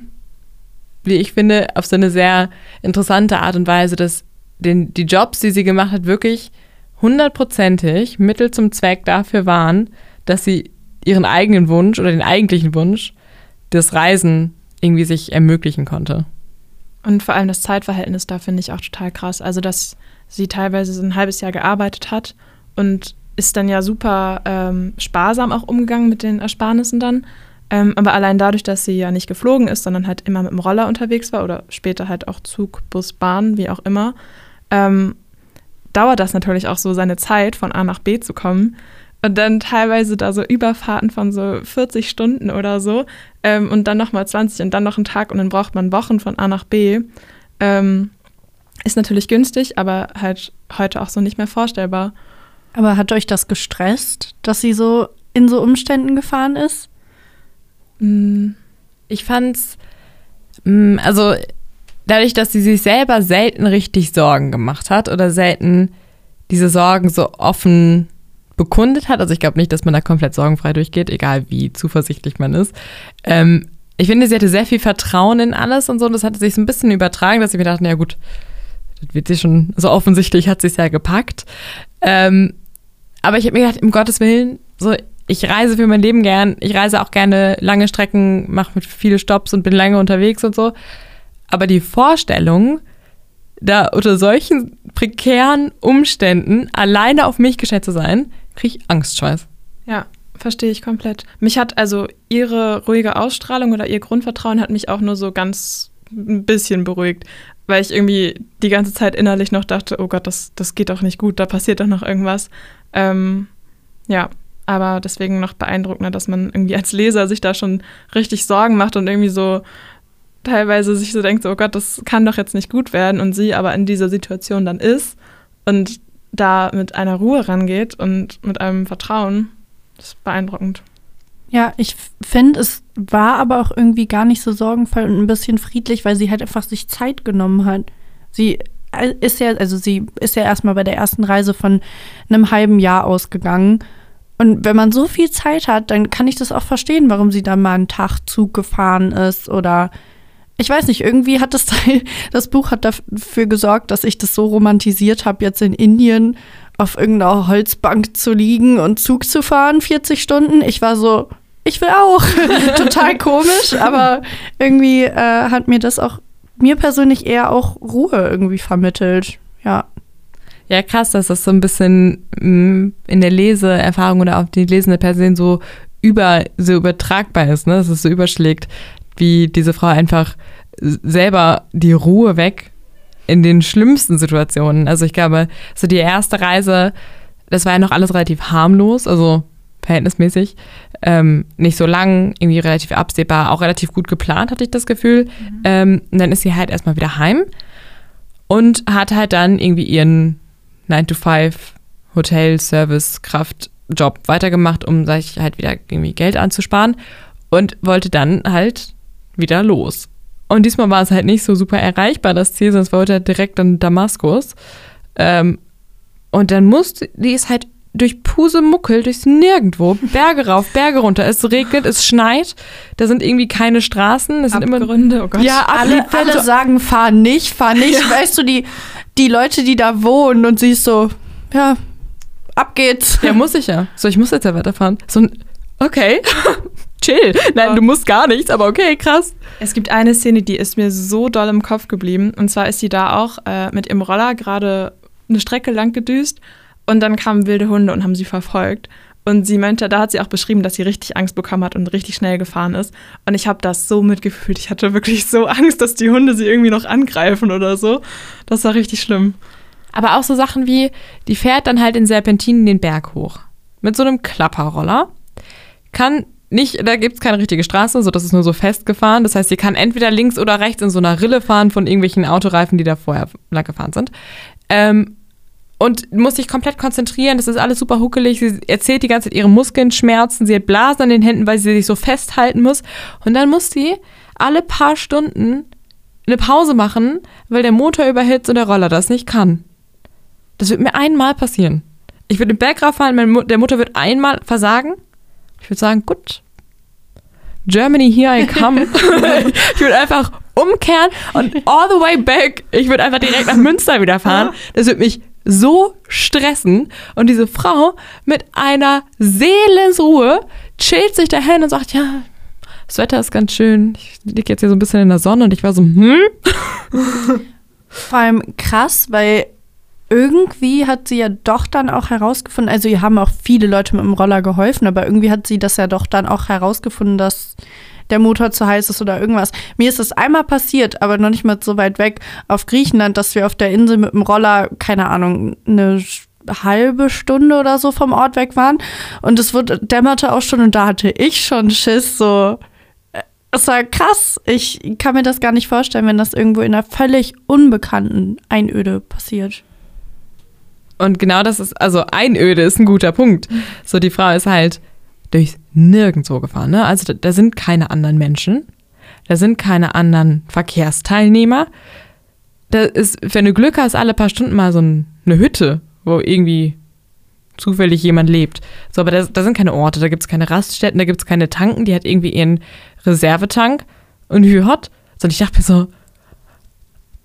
wie ich finde, auf so eine sehr interessante Art und Weise, dass den, die Jobs, die sie gemacht hat, wirklich hundertprozentig Mittel zum Zweck dafür waren, dass sie ihren eigenen Wunsch oder den eigentlichen Wunsch, das Reisen irgendwie sich ermöglichen konnte. Und vor allem das Zeitverhältnis da finde ich auch total krass. Also, dass sie teilweise so ein halbes Jahr gearbeitet hat und ist dann ja super ähm, sparsam auch umgegangen mit den Ersparnissen dann. Ähm, aber allein dadurch, dass sie ja nicht geflogen ist, sondern halt immer mit dem Roller unterwegs war oder später halt auch Zug, Bus, Bahn, wie auch immer, ähm, dauert das natürlich auch so seine Zeit, von A nach B zu kommen. Und dann teilweise da so Überfahrten von so 40 Stunden oder so ähm, und dann nochmal 20 und dann noch einen Tag und dann braucht man Wochen von A nach B. Ähm, ist natürlich günstig, aber halt heute auch so nicht mehr vorstellbar. Aber hat euch das gestresst, dass sie so in so Umständen gefahren ist? Mm, ich fand's, mm, also dadurch, dass sie sich selber selten richtig Sorgen gemacht hat oder selten diese Sorgen so offen bekundet hat. Also ich glaube nicht, dass man da komplett sorgenfrei durchgeht, egal wie zuversichtlich man ist. Ähm, ich finde, sie hatte sehr viel Vertrauen in alles und so. Und das hatte sich so ein bisschen übertragen, dass ich mir dachte, ja gut, das wird sie schon so offensichtlich, hat sie es ja gepackt. Ähm, aber ich habe mir gedacht, um Gottes Willen, so ich reise für mein Leben gern. Ich reise auch gerne lange Strecken, mache viele Stops und bin lange unterwegs und so. Aber die Vorstellung, da unter solchen prekären Umständen alleine auf mich gestellt zu sein, kriege ich Angstschweiß. Ja, verstehe ich komplett. Mich hat also ihre ruhige Ausstrahlung oder ihr Grundvertrauen hat mich auch nur so ganz ein bisschen beruhigt, weil ich irgendwie die ganze Zeit innerlich noch dachte, oh Gott, das, das geht doch nicht gut, da passiert doch noch irgendwas. Ähm, ja, aber deswegen noch beeindruckender, dass man irgendwie als Leser sich da schon richtig Sorgen macht und irgendwie so teilweise sich so denkt, oh Gott, das kann doch jetzt nicht gut werden und sie aber in dieser Situation dann ist und da mit einer Ruhe rangeht und mit einem Vertrauen, das ist beeindruckend. Ja, ich finde, es war aber auch irgendwie gar nicht so sorgenvoll und ein bisschen friedlich, weil sie halt einfach sich Zeit genommen hat. Sie äh, ist ja, also sie ist ja erstmal bei der ersten Reise von einem halben Jahr ausgegangen. Und wenn man so viel Zeit hat, dann kann ich das auch verstehen, warum sie dann mal einen Tag Zug gefahren ist oder ich weiß nicht, irgendwie hat das, [LAUGHS] das Buch hat dafür gesorgt, dass ich das so romantisiert habe, jetzt in Indien auf irgendeiner Holzbank zu liegen und Zug zu fahren, 40 Stunden. Ich war so, ich will auch. [LAUGHS] Total komisch, aber irgendwie äh, hat mir das auch, mir persönlich eher auch Ruhe irgendwie vermittelt. Ja. Ja, krass, dass das so ein bisschen mm, in der Leseerfahrung oder auf die lesende Person so über so übertragbar ist, ne? dass es so überschlägt, wie diese Frau einfach selber die Ruhe weg in den schlimmsten Situationen. Also ich glaube, so die erste Reise, das war ja noch alles relativ harmlos, also verhältnismäßig. Ähm, nicht so lang, irgendwie relativ absehbar, auch relativ gut geplant, hatte ich das Gefühl. Mhm. Ähm, und dann ist sie halt erstmal wieder heim und hat halt dann irgendwie ihren 9-to-5 Hotel, Service, Kraft, Job weitergemacht, um sich halt wieder irgendwie Geld anzusparen und wollte dann halt wieder los. Und diesmal war es halt nicht so super erreichbar, das Ziel, sonst wollte er direkt in Damaskus. Ähm, und dann musste, die ist halt durch Pusemuckel, durchs Nirgendwo, Berge rauf, Berge runter. Es regnet, es schneit, da sind irgendwie keine Straßen. Es sind immer Abgründe, oh Gott. Ja, Alle, alle sagen, fahr nicht, fahr nicht. Weißt du, die, die Leute, die da wohnen und siehst so, ja, ab geht's. Ja, muss ich ja. So, ich muss jetzt ja weiterfahren. So ein, okay, chill. Nein, du musst gar nichts, aber okay, krass. Es gibt eine Szene, die ist mir so doll im Kopf geblieben. Und zwar ist sie da auch äh, mit ihrem Roller gerade eine Strecke lang gedüst und dann kamen wilde Hunde und haben sie verfolgt. Und sie meinte, da hat sie auch beschrieben, dass sie richtig Angst bekommen hat und richtig schnell gefahren ist. Und ich habe das so mitgefühlt. Ich hatte wirklich so Angst, dass die Hunde sie irgendwie noch angreifen oder so. Das war richtig schlimm. Aber auch so Sachen wie, die fährt dann halt in Serpentinen den Berg hoch. Mit so einem Klapperroller. Kann nicht, da gibt es keine richtige Straße, so das ist nur so festgefahren. Das heißt, sie kann entweder links oder rechts in so einer Rille fahren von irgendwelchen Autoreifen, die da vorher lang gefahren sind. Ähm, und muss sich komplett konzentrieren. Das ist alles super huckelig. Sie erzählt die ganze Zeit ihre Muskeln schmerzen. Sie hat Blasen an den Händen, weil sie sich so festhalten muss. Und dann muss sie alle paar Stunden eine Pause machen, weil der Motor überhitzt und der Roller das nicht kann. Das wird mir einmal passieren. Ich würde den Berg rauffahren, mein Mo der Motor wird einmal versagen. Ich würde sagen, gut. Germany, here I come. [LAUGHS] ich würde einfach umkehren und all the way back. Ich würde einfach direkt nach Münster wieder fahren. Das würde mich so stressen. Und diese Frau mit einer Seelensruhe chillt sich dahin und sagt, ja, das Wetter ist ganz schön. Ich liege jetzt hier so ein bisschen in der Sonne und ich war so, hm? Vor allem krass, weil irgendwie hat sie ja doch dann auch herausgefunden, also ihr haben auch viele Leute mit dem Roller geholfen, aber irgendwie hat sie das ja doch dann auch herausgefunden, dass der Motor zu heiß ist oder irgendwas. Mir ist das einmal passiert, aber noch nicht mal so weit weg auf Griechenland, dass wir auf der Insel mit dem Roller, keine Ahnung, eine halbe Stunde oder so vom Ort weg waren und es wurde, dämmerte auch schon und da hatte ich schon Schiss, so es war krass. Ich kann mir das gar nicht vorstellen, wenn das irgendwo in einer völlig unbekannten Einöde passiert. Und genau das ist, also Einöde ist ein guter Punkt. So, die Frau ist halt durchs Nirgendwo gefahren. Ne? Also da, da sind keine anderen Menschen, da sind keine anderen Verkehrsteilnehmer. Da ist, wenn du Glück hast, alle paar Stunden mal so ein, eine Hütte, wo irgendwie zufällig jemand lebt. So, aber da, da sind keine Orte, da gibt es keine Raststätten, da gibt es keine Tanken, die hat irgendwie ihren Reservetank und wie hot. So, und ich dachte mir so,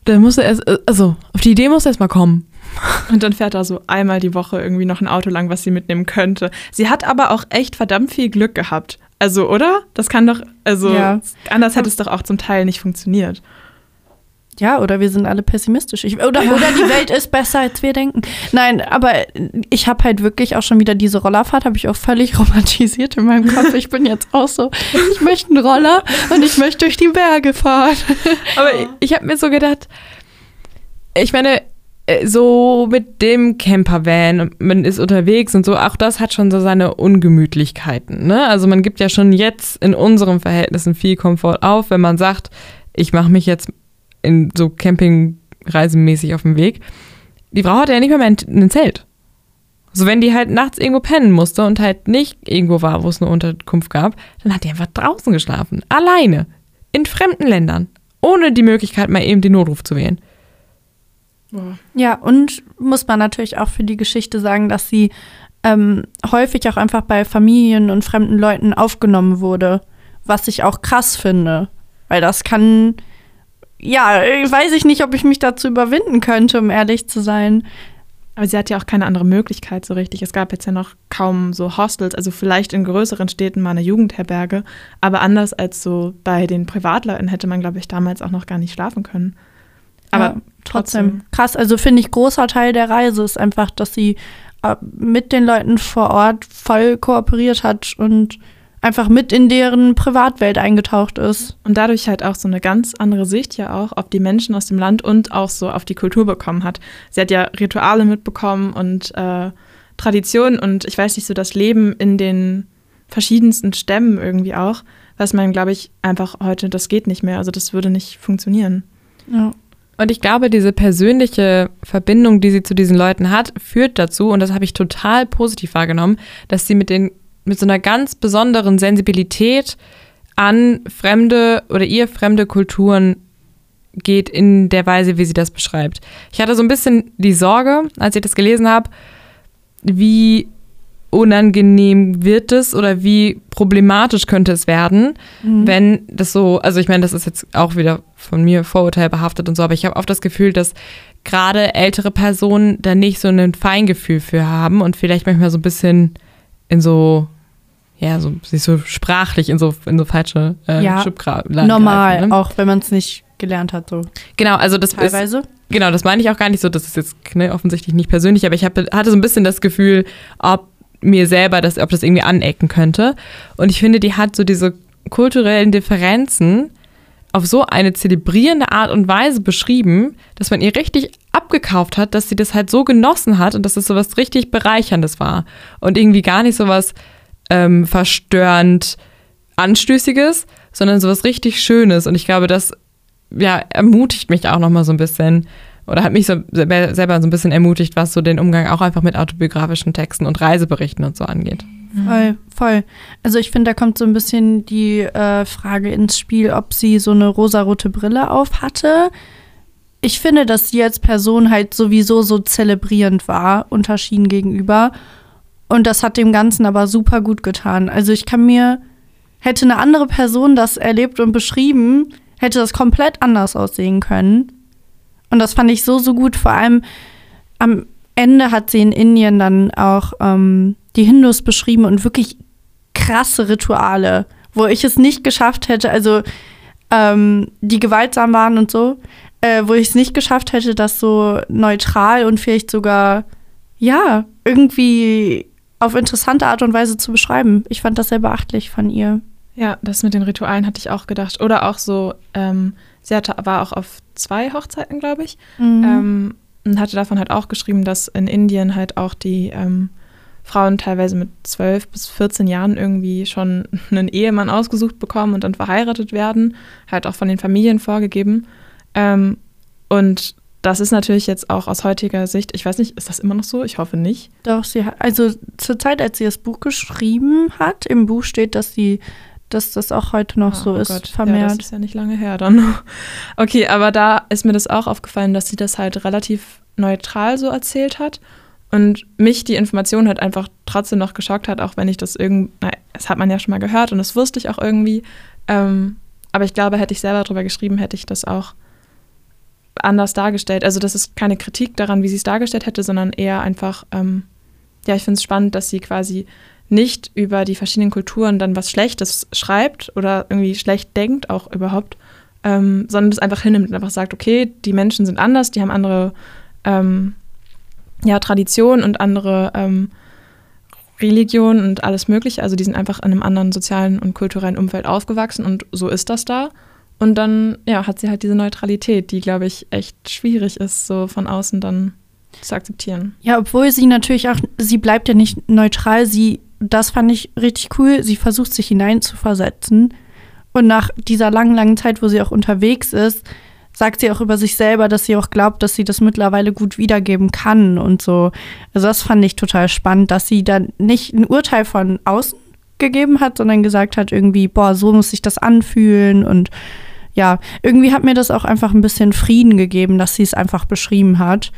da muss er erst, also auf die Idee muss er erst mal kommen. Und dann fährt da so einmal die Woche irgendwie noch ein Auto lang, was sie mitnehmen könnte. Sie hat aber auch echt verdammt viel Glück gehabt. Also, oder? Das kann doch, also Ja. anders hätte es doch auch zum Teil nicht funktioniert. Ja, oder wir sind alle pessimistisch. Ich, oder, oder die Welt ist besser, als wir denken. Nein, aber ich habe halt wirklich auch schon wieder diese Rollerfahrt, habe ich auch völlig [LAUGHS] romantisiert in meinem Kopf. Ich bin jetzt auch so, ich möchte einen Roller und ich möchte durch die Berge fahren. Aber ich, ich habe mir so gedacht, ich meine, so mit dem Campervan und man ist unterwegs und so, auch das hat schon so seine Ungemütlichkeiten. Ne? Also man gibt ja schon jetzt in unseren Verhältnissen viel Komfort auf, wenn man sagt, ich mache mich jetzt in so Campingreisenmäßig auf den Weg. Die Frau hatte ja nicht mehr, mehr ein Zelt. So, wenn die halt nachts irgendwo pennen musste und halt nicht irgendwo war, wo es eine Unterkunft gab, dann hat die einfach draußen geschlafen. Alleine. In fremden Ländern. Ohne die Möglichkeit, mal eben den Notruf zu wählen. Ja, und muss man natürlich auch für die Geschichte sagen, dass sie ähm, häufig auch einfach bei Familien und fremden Leuten aufgenommen wurde, was ich auch krass finde. Weil das kann, ja, weiß ich nicht, ob ich mich dazu überwinden könnte, um ehrlich zu sein. Aber sie hat ja auch keine andere Möglichkeit so richtig. Es gab jetzt ja noch kaum so Hostels, also vielleicht in größeren Städten mal eine Jugendherberge. Aber anders als so bei den Privatleuten hätte man, glaube ich, damals auch noch gar nicht schlafen können. Aber ja, trotzdem krass. Also finde ich, großer Teil der Reise ist einfach, dass sie äh, mit den Leuten vor Ort voll kooperiert hat und einfach mit in deren Privatwelt eingetaucht ist. Und dadurch halt auch so eine ganz andere Sicht ja auch auf die Menschen aus dem Land und auch so auf die Kultur bekommen hat. Sie hat ja Rituale mitbekommen und äh, Traditionen und ich weiß nicht, so das Leben in den verschiedensten Stämmen irgendwie auch, was man, glaube ich, einfach heute, das geht nicht mehr. Also das würde nicht funktionieren. Ja. Und ich glaube, diese persönliche Verbindung, die sie zu diesen Leuten hat, führt dazu, und das habe ich total positiv wahrgenommen, dass sie mit, den, mit so einer ganz besonderen Sensibilität an fremde oder ihr fremde Kulturen geht in der Weise, wie sie das beschreibt. Ich hatte so ein bisschen die Sorge, als ich das gelesen habe, wie unangenehm wird es oder wie problematisch könnte es werden, mhm. wenn das so, also ich meine, das ist jetzt auch wieder von mir Vorurteil behaftet und so, aber ich habe oft das Gefühl, dass gerade ältere Personen da nicht so ein Feingefühl für haben und vielleicht manchmal so ein bisschen in so ja, so sich so sprachlich in so in so falsche äh, ja, normal, greifen, ne? auch wenn man es nicht gelernt hat so. Genau, also das teilweise. Ist, genau, das meine ich auch gar nicht so, das ist jetzt ne, offensichtlich nicht persönlich, aber ich hab, hatte so ein bisschen das Gefühl, ob mir selber, dass, ob das irgendwie anecken könnte. Und ich finde, die hat so diese kulturellen Differenzen auf so eine zelebrierende Art und Weise beschrieben, dass man ihr richtig abgekauft hat, dass sie das halt so genossen hat und dass es so was richtig Bereicherndes war. Und irgendwie gar nicht so was ähm, verstörend Anstößiges, sondern so was richtig Schönes. Und ich glaube, das ja, ermutigt mich auch nochmal so ein bisschen oder hat mich so selber so ein bisschen ermutigt, was so den Umgang auch einfach mit autobiografischen Texten und Reiseberichten und so angeht. Voll, voll. Also ich finde, da kommt so ein bisschen die äh, Frage ins Spiel, ob sie so eine rosarote Brille auf hatte. Ich finde, dass sie als Person halt sowieso so zelebrierend war, unterschieden gegenüber. Und das hat dem Ganzen aber super gut getan. Also ich kann mir, hätte eine andere Person das erlebt und beschrieben, hätte das komplett anders aussehen können. Und das fand ich so, so gut. Vor allem am Ende hat sie in Indien dann auch ähm, die Hindus beschrieben und wirklich krasse Rituale, wo ich es nicht geschafft hätte, also ähm, die gewaltsam waren und so, äh, wo ich es nicht geschafft hätte, das so neutral und vielleicht sogar, ja, irgendwie auf interessante Art und Weise zu beschreiben. Ich fand das sehr beachtlich von ihr. Ja, das mit den Ritualen hatte ich auch gedacht. Oder auch so, ähm, sie hatte, war auch auf zwei Hochzeiten, glaube ich. Mhm. Ähm, und hatte davon halt auch geschrieben, dass in Indien halt auch die ähm, Frauen teilweise mit 12 bis 14 Jahren irgendwie schon [LAUGHS] einen Ehemann ausgesucht bekommen und dann verheiratet werden, halt auch von den Familien vorgegeben. Ähm, und das ist natürlich jetzt auch aus heutiger Sicht, ich weiß nicht, ist das immer noch so? Ich hoffe nicht. Doch, sie hat, also zur Zeit, als sie das Buch geschrieben hat, im Buch steht, dass sie dass das auch heute noch ah, so oh ist, Gott. vermehrt. Ja, das ist ja nicht lange her dann. [LAUGHS] okay, aber da ist mir das auch aufgefallen, dass sie das halt relativ neutral so erzählt hat und mich die Information halt einfach trotzdem noch geschockt hat, auch wenn ich das irgendwie, das hat man ja schon mal gehört und das wusste ich auch irgendwie. Ähm, aber ich glaube, hätte ich selber darüber geschrieben, hätte ich das auch anders dargestellt. Also das ist keine Kritik daran, wie sie es dargestellt hätte, sondern eher einfach, ähm, ja, ich finde es spannend, dass sie quasi nicht über die verschiedenen Kulturen dann was Schlechtes schreibt oder irgendwie schlecht denkt, auch überhaupt, ähm, sondern das einfach hinnimmt und einfach sagt, okay, die Menschen sind anders, die haben andere ähm, ja, Traditionen und andere ähm, Religionen und alles Mögliche. Also die sind einfach in einem anderen sozialen und kulturellen Umfeld aufgewachsen und so ist das da. Und dann ja, hat sie halt diese Neutralität, die, glaube ich, echt schwierig ist, so von außen dann zu akzeptieren. Ja, obwohl sie natürlich auch, sie bleibt ja nicht neutral, sie das fand ich richtig cool. Sie versucht sich hineinzuversetzen. Und nach dieser langen, langen Zeit, wo sie auch unterwegs ist, sagt sie auch über sich selber, dass sie auch glaubt, dass sie das mittlerweile gut wiedergeben kann und so. Also das fand ich total spannend, dass sie dann nicht ein Urteil von außen gegeben hat, sondern gesagt hat irgendwie, boah, so muss sich das anfühlen und ja, irgendwie hat mir das auch einfach ein bisschen Frieden gegeben, dass sie es einfach beschrieben hat,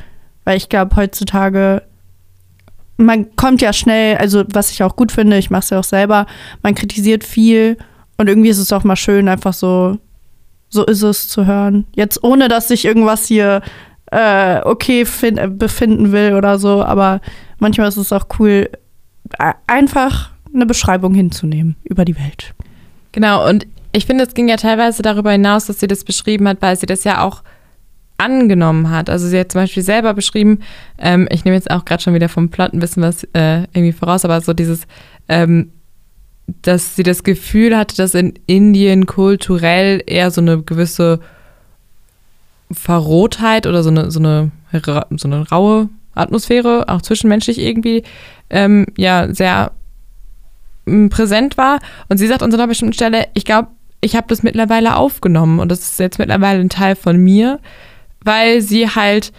weil ich glaube, heutzutage man kommt ja schnell, also was ich auch gut finde, ich mache es ja auch selber, man kritisiert viel und irgendwie ist es auch mal schön, einfach so, so ist es zu hören. Jetzt ohne, dass ich irgendwas hier äh, okay befinden will oder so, aber manchmal ist es auch cool, einfach eine Beschreibung hinzunehmen über die Welt. Genau, und ich finde, es ging ja teilweise darüber hinaus, dass sie das beschrieben hat, weil sie das ja auch angenommen hat. Also sie hat zum Beispiel selber beschrieben, ähm, ich nehme jetzt auch gerade schon wieder vom Plot ein bisschen was äh, irgendwie voraus, aber so dieses, ähm, dass sie das Gefühl hatte, dass in Indien kulturell eher so eine gewisse Verrohtheit oder so eine, so eine, so eine raue Atmosphäre, auch zwischenmenschlich irgendwie, ähm, ja, sehr ähm, präsent war. Und sie sagt an so einer bestimmten Stelle, ich glaube, ich habe das mittlerweile aufgenommen und das ist jetzt mittlerweile ein Teil von mir weil sie halt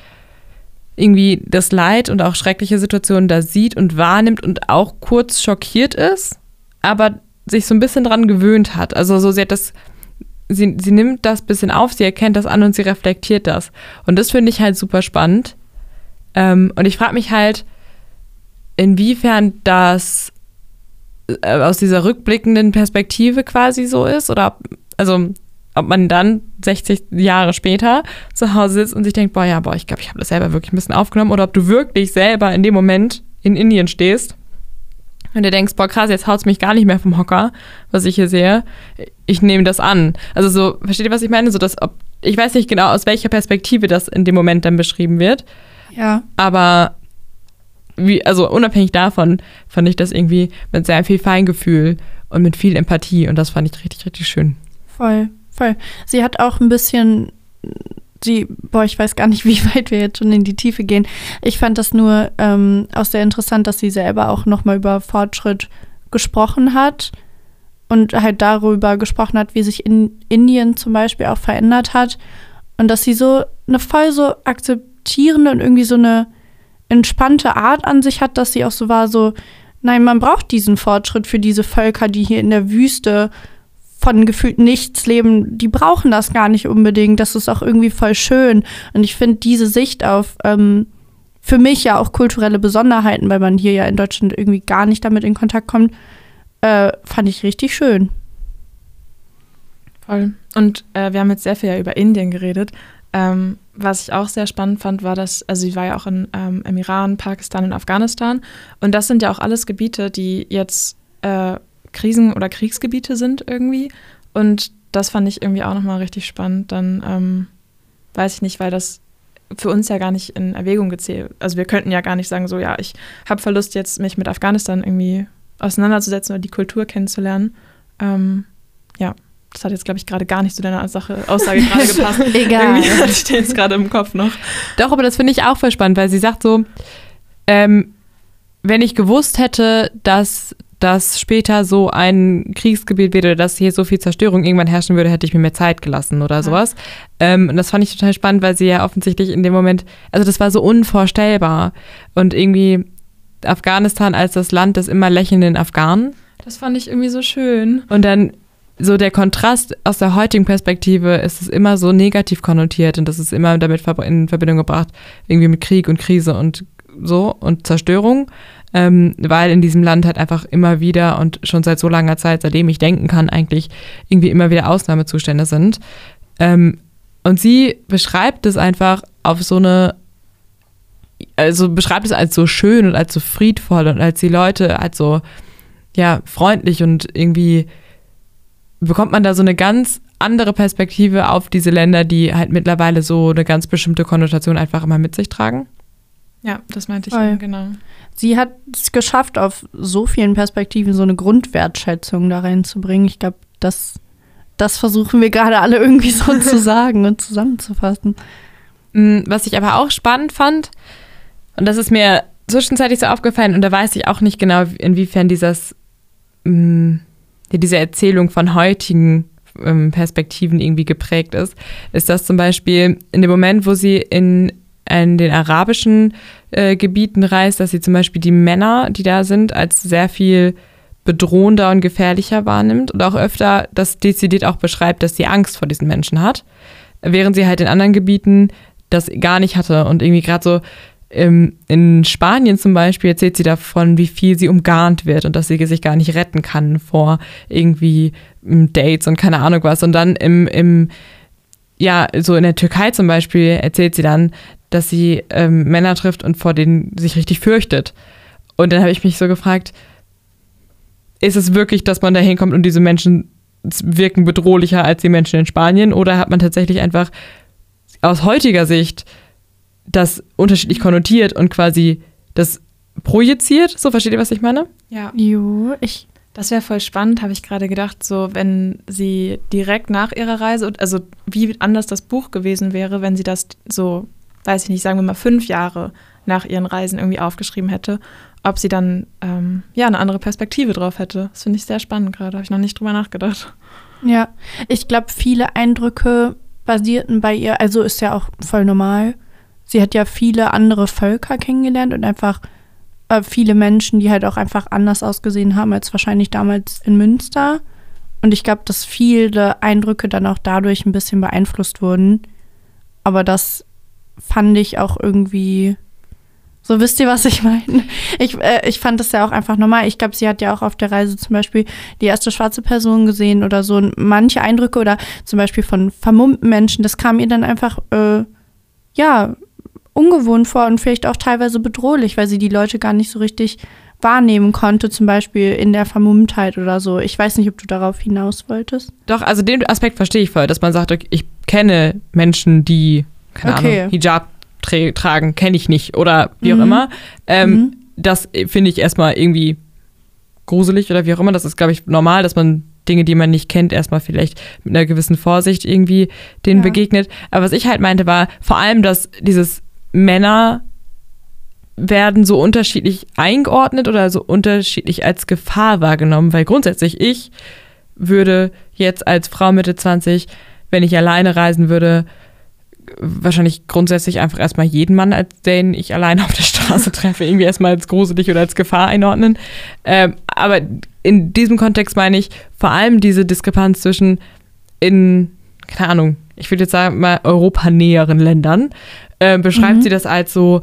irgendwie das Leid und auch schreckliche Situationen da sieht und wahrnimmt und auch kurz schockiert ist, aber sich so ein bisschen dran gewöhnt hat. Also so, sie hat das, sie, sie nimmt das bisschen auf, sie erkennt das an und sie reflektiert das. Und das finde ich halt super spannend. Ähm, und ich frage mich halt, inwiefern das äh, aus dieser rückblickenden Perspektive quasi so ist oder also ob man dann 60 Jahre später zu Hause sitzt und sich denkt, boah, ja, boah, ich glaube, ich habe das selber wirklich ein bisschen aufgenommen oder ob du wirklich selber in dem Moment in Indien stehst und du denkst, boah, krass, jetzt haut es mich gar nicht mehr vom Hocker, was ich hier sehe. Ich nehme das an. Also so, versteht ihr, was ich meine? So, dass, ob, ich weiß nicht genau, aus welcher Perspektive das in dem Moment dann beschrieben wird. Ja. Aber wie, also unabhängig davon fand ich das irgendwie mit sehr viel Feingefühl und mit viel Empathie und das fand ich richtig, richtig schön. Voll, voll. Sie hat auch ein bisschen, sie, boah, ich weiß gar nicht, [LAUGHS] wie weit wir jetzt schon in die Tiefe gehen. Ich fand das nur ähm, auch sehr interessant, dass sie selber auch nochmal über Fortschritt gesprochen hat und halt darüber gesprochen hat, wie sich in Indien zum Beispiel auch verändert hat und dass sie so eine voll so akzeptierende und irgendwie so eine entspannte Art an sich hat, dass sie auch so war, so, nein, man braucht diesen Fortschritt für diese Völker, die hier in der Wüste von gefühlt nichts leben, die brauchen das gar nicht unbedingt. Das ist auch irgendwie voll schön. Und ich finde diese Sicht auf ähm, für mich ja auch kulturelle Besonderheiten, weil man hier ja in Deutschland irgendwie gar nicht damit in Kontakt kommt, äh, fand ich richtig schön. Voll. Und äh, wir haben jetzt sehr viel ja über Indien geredet. Ähm, was ich auch sehr spannend fand, war, dass, also sie war ja auch in, ähm, im Iran, Pakistan und Afghanistan. Und das sind ja auch alles Gebiete, die jetzt äh, Krisen- oder Kriegsgebiete sind irgendwie. Und das fand ich irgendwie auch nochmal richtig spannend. Dann ähm, weiß ich nicht, weil das für uns ja gar nicht in Erwägung gezählt. Also wir könnten ja gar nicht sagen, so ja, ich habe Verlust jetzt, mich mit Afghanistan irgendwie auseinanderzusetzen oder die Kultur kennenzulernen. Ähm, ja, das hat jetzt, glaube ich, gerade gar nicht zu deiner Sache, Aussage gerade [LAUGHS] gepasst. Egal. Irgendwie [LAUGHS] hatte ich den jetzt gerade im Kopf noch. Doch, aber das finde ich auch voll spannend, weil sie sagt so, ähm, wenn ich gewusst hätte, dass das später so ein Kriegsgebiet wird oder dass hier so viel Zerstörung irgendwann herrschen würde, hätte ich mir mehr Zeit gelassen oder sowas. Ähm, und das fand ich total spannend, weil sie ja offensichtlich in dem Moment, also das war so unvorstellbar. Und irgendwie Afghanistan als das Land des immer lächelnden Afghanen. Das fand ich irgendwie so schön. Und dann so der Kontrast aus der heutigen Perspektive ist es immer so negativ konnotiert und das ist immer damit in Verbindung gebracht, irgendwie mit Krieg und Krise und so und Zerstörung, ähm, weil in diesem Land halt einfach immer wieder und schon seit so langer Zeit, seitdem ich denken kann, eigentlich irgendwie immer wieder Ausnahmezustände sind. Ähm, und sie beschreibt es einfach auf so eine, also beschreibt es als so schön und als so friedvoll und als die Leute als so, ja, freundlich und irgendwie bekommt man da so eine ganz andere Perspektive auf diese Länder, die halt mittlerweile so eine ganz bestimmte Konnotation einfach immer mit sich tragen. Ja, das meinte ich, Voll. ja, genau. Sie hat es geschafft, auf so vielen Perspektiven so eine Grundwertschätzung da reinzubringen. Ich glaube, das, das versuchen wir gerade alle irgendwie so zu [LAUGHS] sagen und zusammenzufassen. Mm, Was ich aber auch spannend fand, und das ist mir zwischenzeitlich so aufgefallen, und da weiß ich auch nicht genau, inwiefern dieses, mh, ja, diese Erzählung von heutigen ähm, Perspektiven irgendwie geprägt ist, ist das zum Beispiel in dem Moment, wo sie in, in den arabischen äh, Gebieten reist, dass sie zum Beispiel die Männer, die da sind, als sehr viel bedrohender und gefährlicher wahrnimmt und auch öfter das dezidiert auch beschreibt, dass sie Angst vor diesen Menschen hat, während sie halt in anderen Gebieten das gar nicht hatte und irgendwie gerade so ähm, in Spanien zum Beispiel erzählt sie davon, wie viel sie umgarnt wird und dass sie sich gar nicht retten kann vor irgendwie ähm, Dates und keine Ahnung was. Und dann im, im ja, so in der Türkei zum Beispiel erzählt sie dann, dass sie ähm, Männer trifft und vor denen sich richtig fürchtet. Und dann habe ich mich so gefragt, ist es wirklich, dass man da hinkommt und diese Menschen wirken bedrohlicher als die Menschen in Spanien? Oder hat man tatsächlich einfach aus heutiger Sicht das unterschiedlich konnotiert und quasi das projiziert? So versteht ihr, was ich meine? Ja, Jo, ich. das wäre voll spannend, habe ich gerade gedacht, so wenn sie direkt nach ihrer Reise, also wie anders das Buch gewesen wäre, wenn sie das so, weiß ich nicht, sagen wir mal fünf Jahre nach ihren Reisen irgendwie aufgeschrieben hätte, ob sie dann ähm, ja eine andere Perspektive drauf hätte. Das finde ich sehr spannend gerade, habe ich noch nicht drüber nachgedacht. Ja, ich glaube, viele Eindrücke basierten bei ihr, also ist ja auch voll normal. Sie hat ja viele andere Völker kennengelernt und einfach äh, viele Menschen, die halt auch einfach anders ausgesehen haben als wahrscheinlich damals in Münster. Und ich glaube, dass viele Eindrücke dann auch dadurch ein bisschen beeinflusst wurden. Aber das fand ich auch irgendwie. So wisst ihr, was ich meine? Ich, äh, ich fand das ja auch einfach normal. Ich glaube, sie hat ja auch auf der Reise zum Beispiel die erste schwarze Person gesehen oder so. Und manche Eindrücke oder zum Beispiel von vermummten Menschen, das kam ihr dann einfach, äh, ja, ungewohnt vor und vielleicht auch teilweise bedrohlich, weil sie die Leute gar nicht so richtig wahrnehmen konnte, zum Beispiel in der Vermummtheit oder so. Ich weiß nicht, ob du darauf hinaus wolltest. Doch, also den Aspekt verstehe ich voll, dass man sagt, ich kenne Menschen, die, keine Okay. Ahnung, Hijab tra tragen, kenne ich nicht oder wie auch Mhm. immer. Ähm, Mhm. Das finde ich erstmal irgendwie gruselig oder wie auch immer. Das ist, glaube ich, normal, dass man Dinge, die man nicht kennt, erstmal vielleicht mit einer gewissen Vorsicht irgendwie denen Ja. begegnet. Aber was ich halt meinte, war vor allem, dass dieses Männer werden so unterschiedlich eingeordnet oder so unterschiedlich als Gefahr wahrgenommen, weil grundsätzlich ich würde jetzt als Frau Mitte 20, wenn ich alleine reisen würde, wahrscheinlich grundsätzlich einfach erstmal jeden Mann, als den ich alleine auf der Straße [LAUGHS] treffe, irgendwie erstmal als gruselig oder als Gefahr einordnen. Ähm, aber in diesem Kontext meine ich vor allem diese Diskrepanz zwischen in, keine Ahnung, ich würde jetzt sagen mal europanäheren Ländern, äh, beschreibt Mhm. sie das als so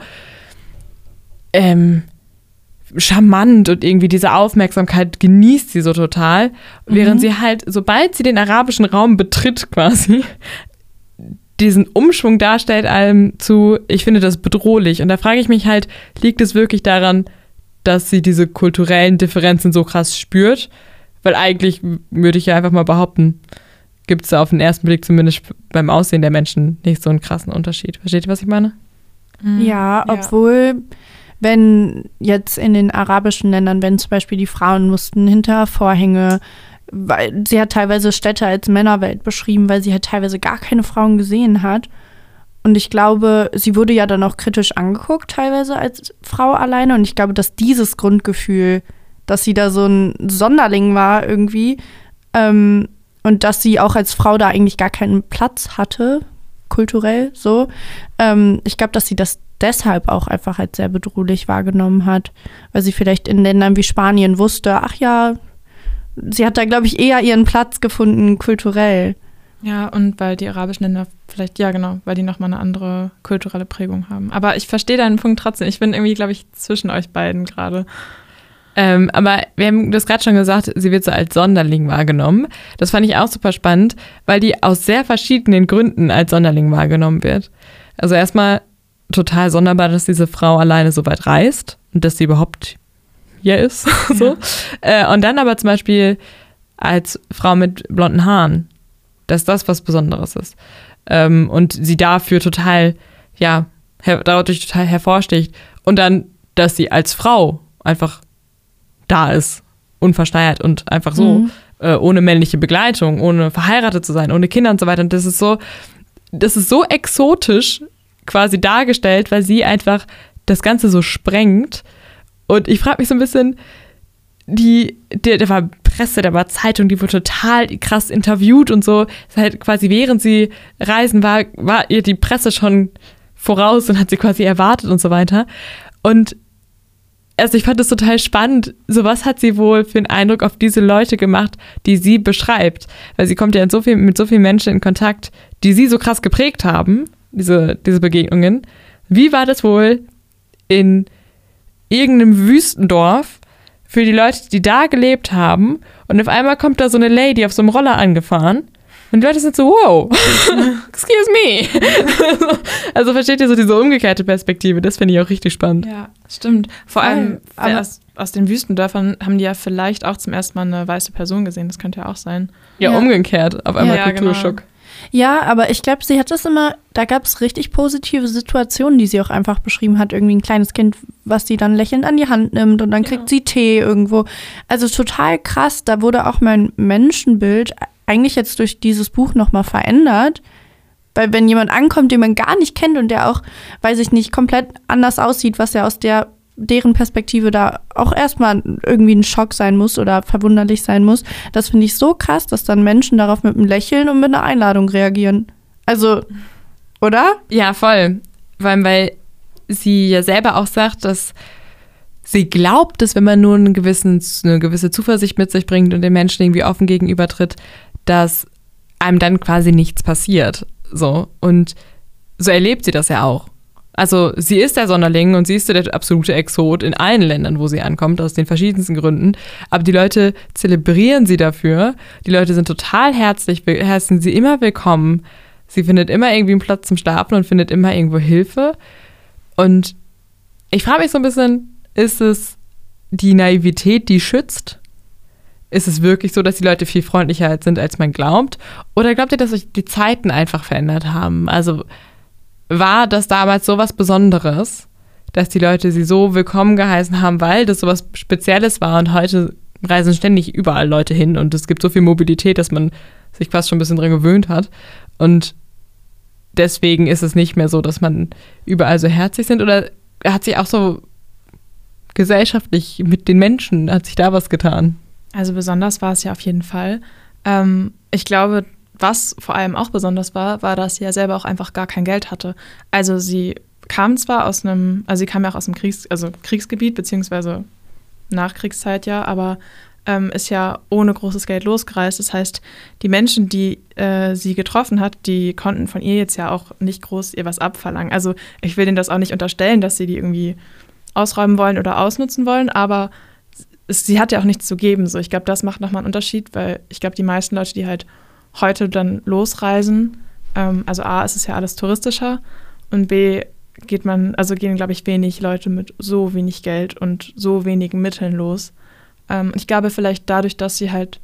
ähm, charmant und irgendwie diese Aufmerksamkeit genießt sie so total, während Mhm. sie halt, sobald sie den arabischen Raum betritt quasi, diesen Umschwung darstellt allem zu, ich finde das bedrohlich. Und da frage ich mich halt, liegt es wirklich daran, dass sie diese kulturellen Differenzen so krass spürt? Weil eigentlich würde ich ja einfach mal behaupten, gibt es da auf den ersten Blick zumindest beim Aussehen der Menschen nicht so einen krassen Unterschied. Versteht ihr, was ich meine? Mhm. Ja, obwohl, wenn jetzt in den arabischen Ländern, wenn zum Beispiel die Frauen mussten hinter Vorhänge, weil sie hat teilweise Städte als Männerwelt beschrieben, weil sie halt teilweise gar keine Frauen gesehen hat. Und ich glaube, sie wurde ja dann auch kritisch angeguckt, teilweise als Frau alleine. Und ich glaube, dass dieses Grundgefühl, dass sie da so ein Sonderling war irgendwie, ähm, und dass sie auch als Frau da eigentlich gar keinen Platz hatte, kulturell so, ähm, ich glaube, dass sie das deshalb auch einfach als sehr bedrohlich wahrgenommen hat, weil sie vielleicht in Ländern wie Spanien wusste, ach ja, sie hat da, glaube ich, eher ihren Platz gefunden kulturell. Ja, und weil die arabischen Länder vielleicht, ja genau, weil die nochmal eine andere kulturelle Prägung haben. Aber ich verstehe deinen Punkt trotzdem. Ich bin irgendwie, glaube ich, zwischen euch beiden gerade. Ähm, aber wir haben das gerade schon gesagt, sie wird so als Sonderling wahrgenommen. Das fand ich auch super spannend, weil die aus sehr verschiedenen Gründen als Sonderling wahrgenommen wird. Also erstmal total sonderbar, dass diese Frau alleine so weit reist und dass sie überhaupt hier ist. [LAUGHS] so. Äh, und dann aber zum Beispiel als Frau mit blonden Haaren, dass das was Besonderes ist. Ähm, und sie dafür total, ja, dadurch total hervorsticht. Und dann, dass sie als Frau einfach da ist, unversteuert und einfach so, Mhm. äh, ohne männliche Begleitung, ohne verheiratet zu sein, ohne Kinder und so weiter. Und das ist so, das ist so exotisch quasi dargestellt, weil sie einfach das Ganze so sprengt. Und ich frage mich so ein bisschen, die, der, der war Presse, der war Zeitung, die wurde total krass interviewt und so. Ist halt quasi während sie reisen war, war ihr die Presse schon voraus und hat sie quasi erwartet und so weiter. Und also ich fand das total spannend. So was hat sie wohl für einen Eindruck auf diese Leute gemacht, die sie beschreibt? Weil sie kommt ja so viel, mit so vielen Menschen in Kontakt, die sie so krass geprägt haben, diese, diese Begegnungen. Wie war das wohl in irgendeinem Wüstendorf für die Leute, die da gelebt haben? Und auf einmal kommt da so eine Lady auf so einem Roller angefahren. Und die Leute sind so, wow, [LAUGHS] excuse me. [LAUGHS] also versteht ihr so diese umgekehrte Perspektive? Das finde ich auch richtig spannend. Ja, stimmt. Vor allem aber- aus, aus den Wüstendörfern haben die ja vielleicht auch zum ersten Mal eine weiße Person gesehen. Das könnte ja auch sein. Ja, Ja. umgekehrt. Auf einmal Ja, Kulturschock. Ja, aber ich glaube, sie hat das immer, da gab es richtig positive Situationen, die sie auch einfach beschrieben hat. Irgendwie ein kleines Kind, was sie dann lächelnd an die Hand nimmt und dann kriegt sie Tee irgendwo. Also total krass. Da wurde auch mein Menschenbild eigentlich jetzt durch dieses Buch nochmal verändert. Weil wenn jemand ankommt, den man gar nicht kennt und der auch, weiß ich nicht, komplett anders aussieht, was ja aus der deren Perspektive da auch erstmal irgendwie ein Schock sein muss oder verwunderlich sein muss. Das finde ich so krass, dass dann Menschen darauf mit einem Lächeln und mit einer Einladung reagieren. Also, oder? Ja, voll. Vor allem, weil sie ja selber auch sagt, dass sie glaubt, dass wenn man nur einen gewissen, eine gewisse Zuversicht mit sich bringt und den Menschen irgendwie offen gegenübertritt, dass einem dann quasi nichts passiert. So. Und so erlebt sie das ja auch. Also sie ist der Sonderling und sie ist der absolute Exot in allen Ländern, wo sie ankommt, aus den verschiedensten Gründen. Aber die Leute zelebrieren sie dafür. Die Leute sind total herzlich, heißen sie immer willkommen. Sie findet immer irgendwie einen Platz zum Schlafen und findet immer irgendwo Hilfe. Und ich frage mich so ein bisschen, ist es die Naivität, die schützt? Ist es wirklich so, dass die Leute viel freundlicher sind, als man glaubt? Oder glaubt ihr, dass sich die Zeiten einfach verändert haben? Also war das damals so was Besonderes, dass die Leute sie so willkommen geheißen haben, weil das so was Spezielles war und heute reisen ständig überall Leute hin und es gibt so viel Mobilität, dass man sich fast schon ein bisschen dran gewöhnt hat. Und deswegen ist es nicht mehr so, dass man überall so herzlich sind oder hat sich auch so gesellschaftlich mit den Menschen, hat sich da was getan? Also besonders war es ja auf jeden Fall. Ähm, ich glaube, was vor allem auch besonders war, war, dass sie ja selber auch einfach gar kein Geld hatte. Also sie kam zwar aus einem, also sie kam ja auch aus dem Kriegs, also Kriegsgebiet, beziehungsweise Nachkriegszeit ja, aber ähm, ist ja ohne großes Geld losgereist. Das heißt, die Menschen, die äh, sie getroffen hat, die konnten von ihr jetzt ja auch nicht groß ihr was abverlangen. Also ich will denen das auch nicht unterstellen, dass sie die irgendwie ausräumen wollen oder ausnutzen wollen, aber es, sie hat ja auch nichts zu geben. So, ich glaube, das macht nochmal einen Unterschied, weil ich glaube, die meisten Leute, die halt heute dann losreisen, ähm, also A, ist es ja alles touristischer und B, geht man, also gehen, glaube ich, wenig Leute mit so wenig Geld und so wenigen Mitteln los. Ähm, ich glaube, vielleicht dadurch, dass sie halt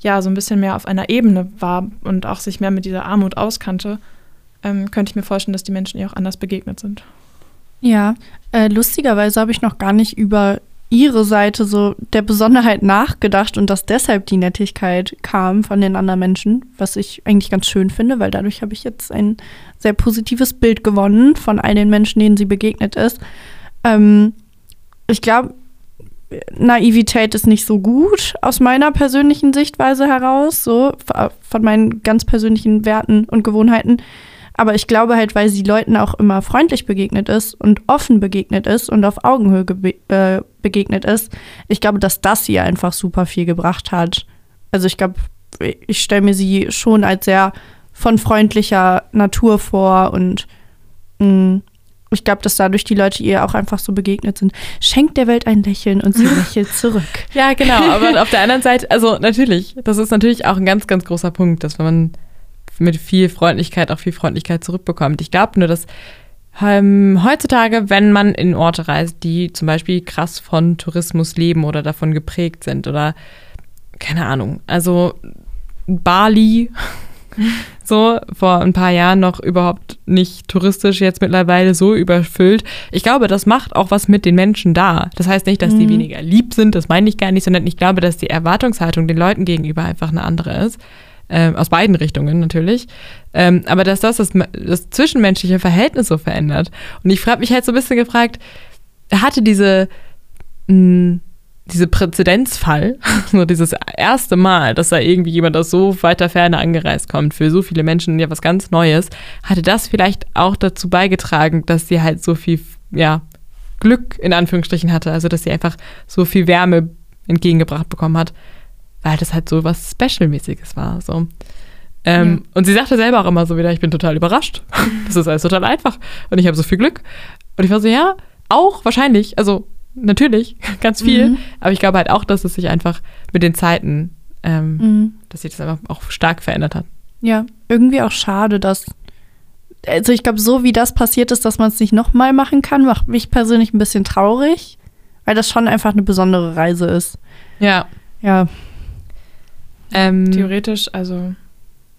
ja so ein bisschen mehr auf einer Ebene war und auch sich mehr mit dieser Armut auskannte, ähm, könnte ich mir vorstellen, dass die Menschen ihr auch anders begegnet sind. Ja, äh, lustigerweise habe ich noch gar nicht über ihre Seite so der Besonderheit nachgedacht und dass deshalb die Nettigkeit kam von den anderen Menschen, was ich eigentlich ganz schön finde, weil dadurch habe ich jetzt ein sehr positives Bild gewonnen von all den Menschen, denen sie begegnet ist. Ähm, ich glaube, Naivität ist nicht so gut aus meiner persönlichen Sichtweise heraus, so von meinen ganz persönlichen Werten und Gewohnheiten. Aber ich glaube halt, weil sie Leuten auch immer freundlich begegnet ist und offen begegnet ist und auf Augenhöhe äh, begegnet ist, ich glaube, dass das ihr einfach super viel gebracht hat. Also ich glaube, ich stelle mir sie schon als sehr von freundlicher Natur vor und mh, mm, ich glaube, dass dadurch die Leute ihr auch einfach so begegnet sind. Schenkt der Welt ein Lächeln und sie [LAUGHS] lächelt zurück. ja, genau. Aber [LAUGHS] auf der anderen Seite, also natürlich, das ist natürlich auch ein ganz, ganz großer Punkt, dass wenn man mit viel Freundlichkeit auch viel Freundlichkeit zurückbekommt. Ich glaube nur, dass ähm, heutzutage, wenn man in Orte reist, die zum Beispiel krass von Tourismus leben oder davon geprägt sind oder keine Ahnung, also Bali, [LAUGHS] so vor ein paar Jahren noch überhaupt nicht touristisch, jetzt mittlerweile so überfüllt. Ich glaube, das macht auch was mit den Menschen da. Das heißt nicht, dass die mhm. weniger lieb sind, das meine ich gar nicht, sondern ich glaube, dass die Erwartungshaltung den Leuten gegenüber einfach eine andere ist äh, aus beiden Richtungen natürlich. Ähm, aber dass das, das das zwischenmenschliche Verhältnis so verändert. Und ich habe mich halt so ein bisschen gefragt, hatte diese, hm, diese Präzedenzfall, [LAUGHS] so dieses erste Mal, dass da irgendwie jemand aus so weiter Ferne angereist kommt, für so viele Menschen ja was ganz Neues, hatte das vielleicht auch dazu beigetragen, dass sie halt so viel, ja, Glück in Anführungsstrichen hatte, also dass sie einfach so viel Wärme entgegengebracht bekommen hat weil das halt so was Special-mäßiges war. So. Ähm, ja. Und sie sagte selber auch immer so wieder, ich bin total überrascht. [LAUGHS] das ist alles total einfach. Und ich habe so viel Glück. Und ich war so, ja, auch wahrscheinlich. Also natürlich, [LAUGHS] ganz viel. Mhm. Aber ich glaube halt auch, dass es sich einfach mit den Zeiten, ähm, mhm. dass sich das einfach auch stark verändert hat. Ja, irgendwie auch schade, dass. Also ich glaube, so wie das passiert ist, dass man es nicht nochmal machen kann, macht mich persönlich ein bisschen traurig, weil das schon einfach eine besondere Reise ist. Ja. Ja. Ähm, Theoretisch, also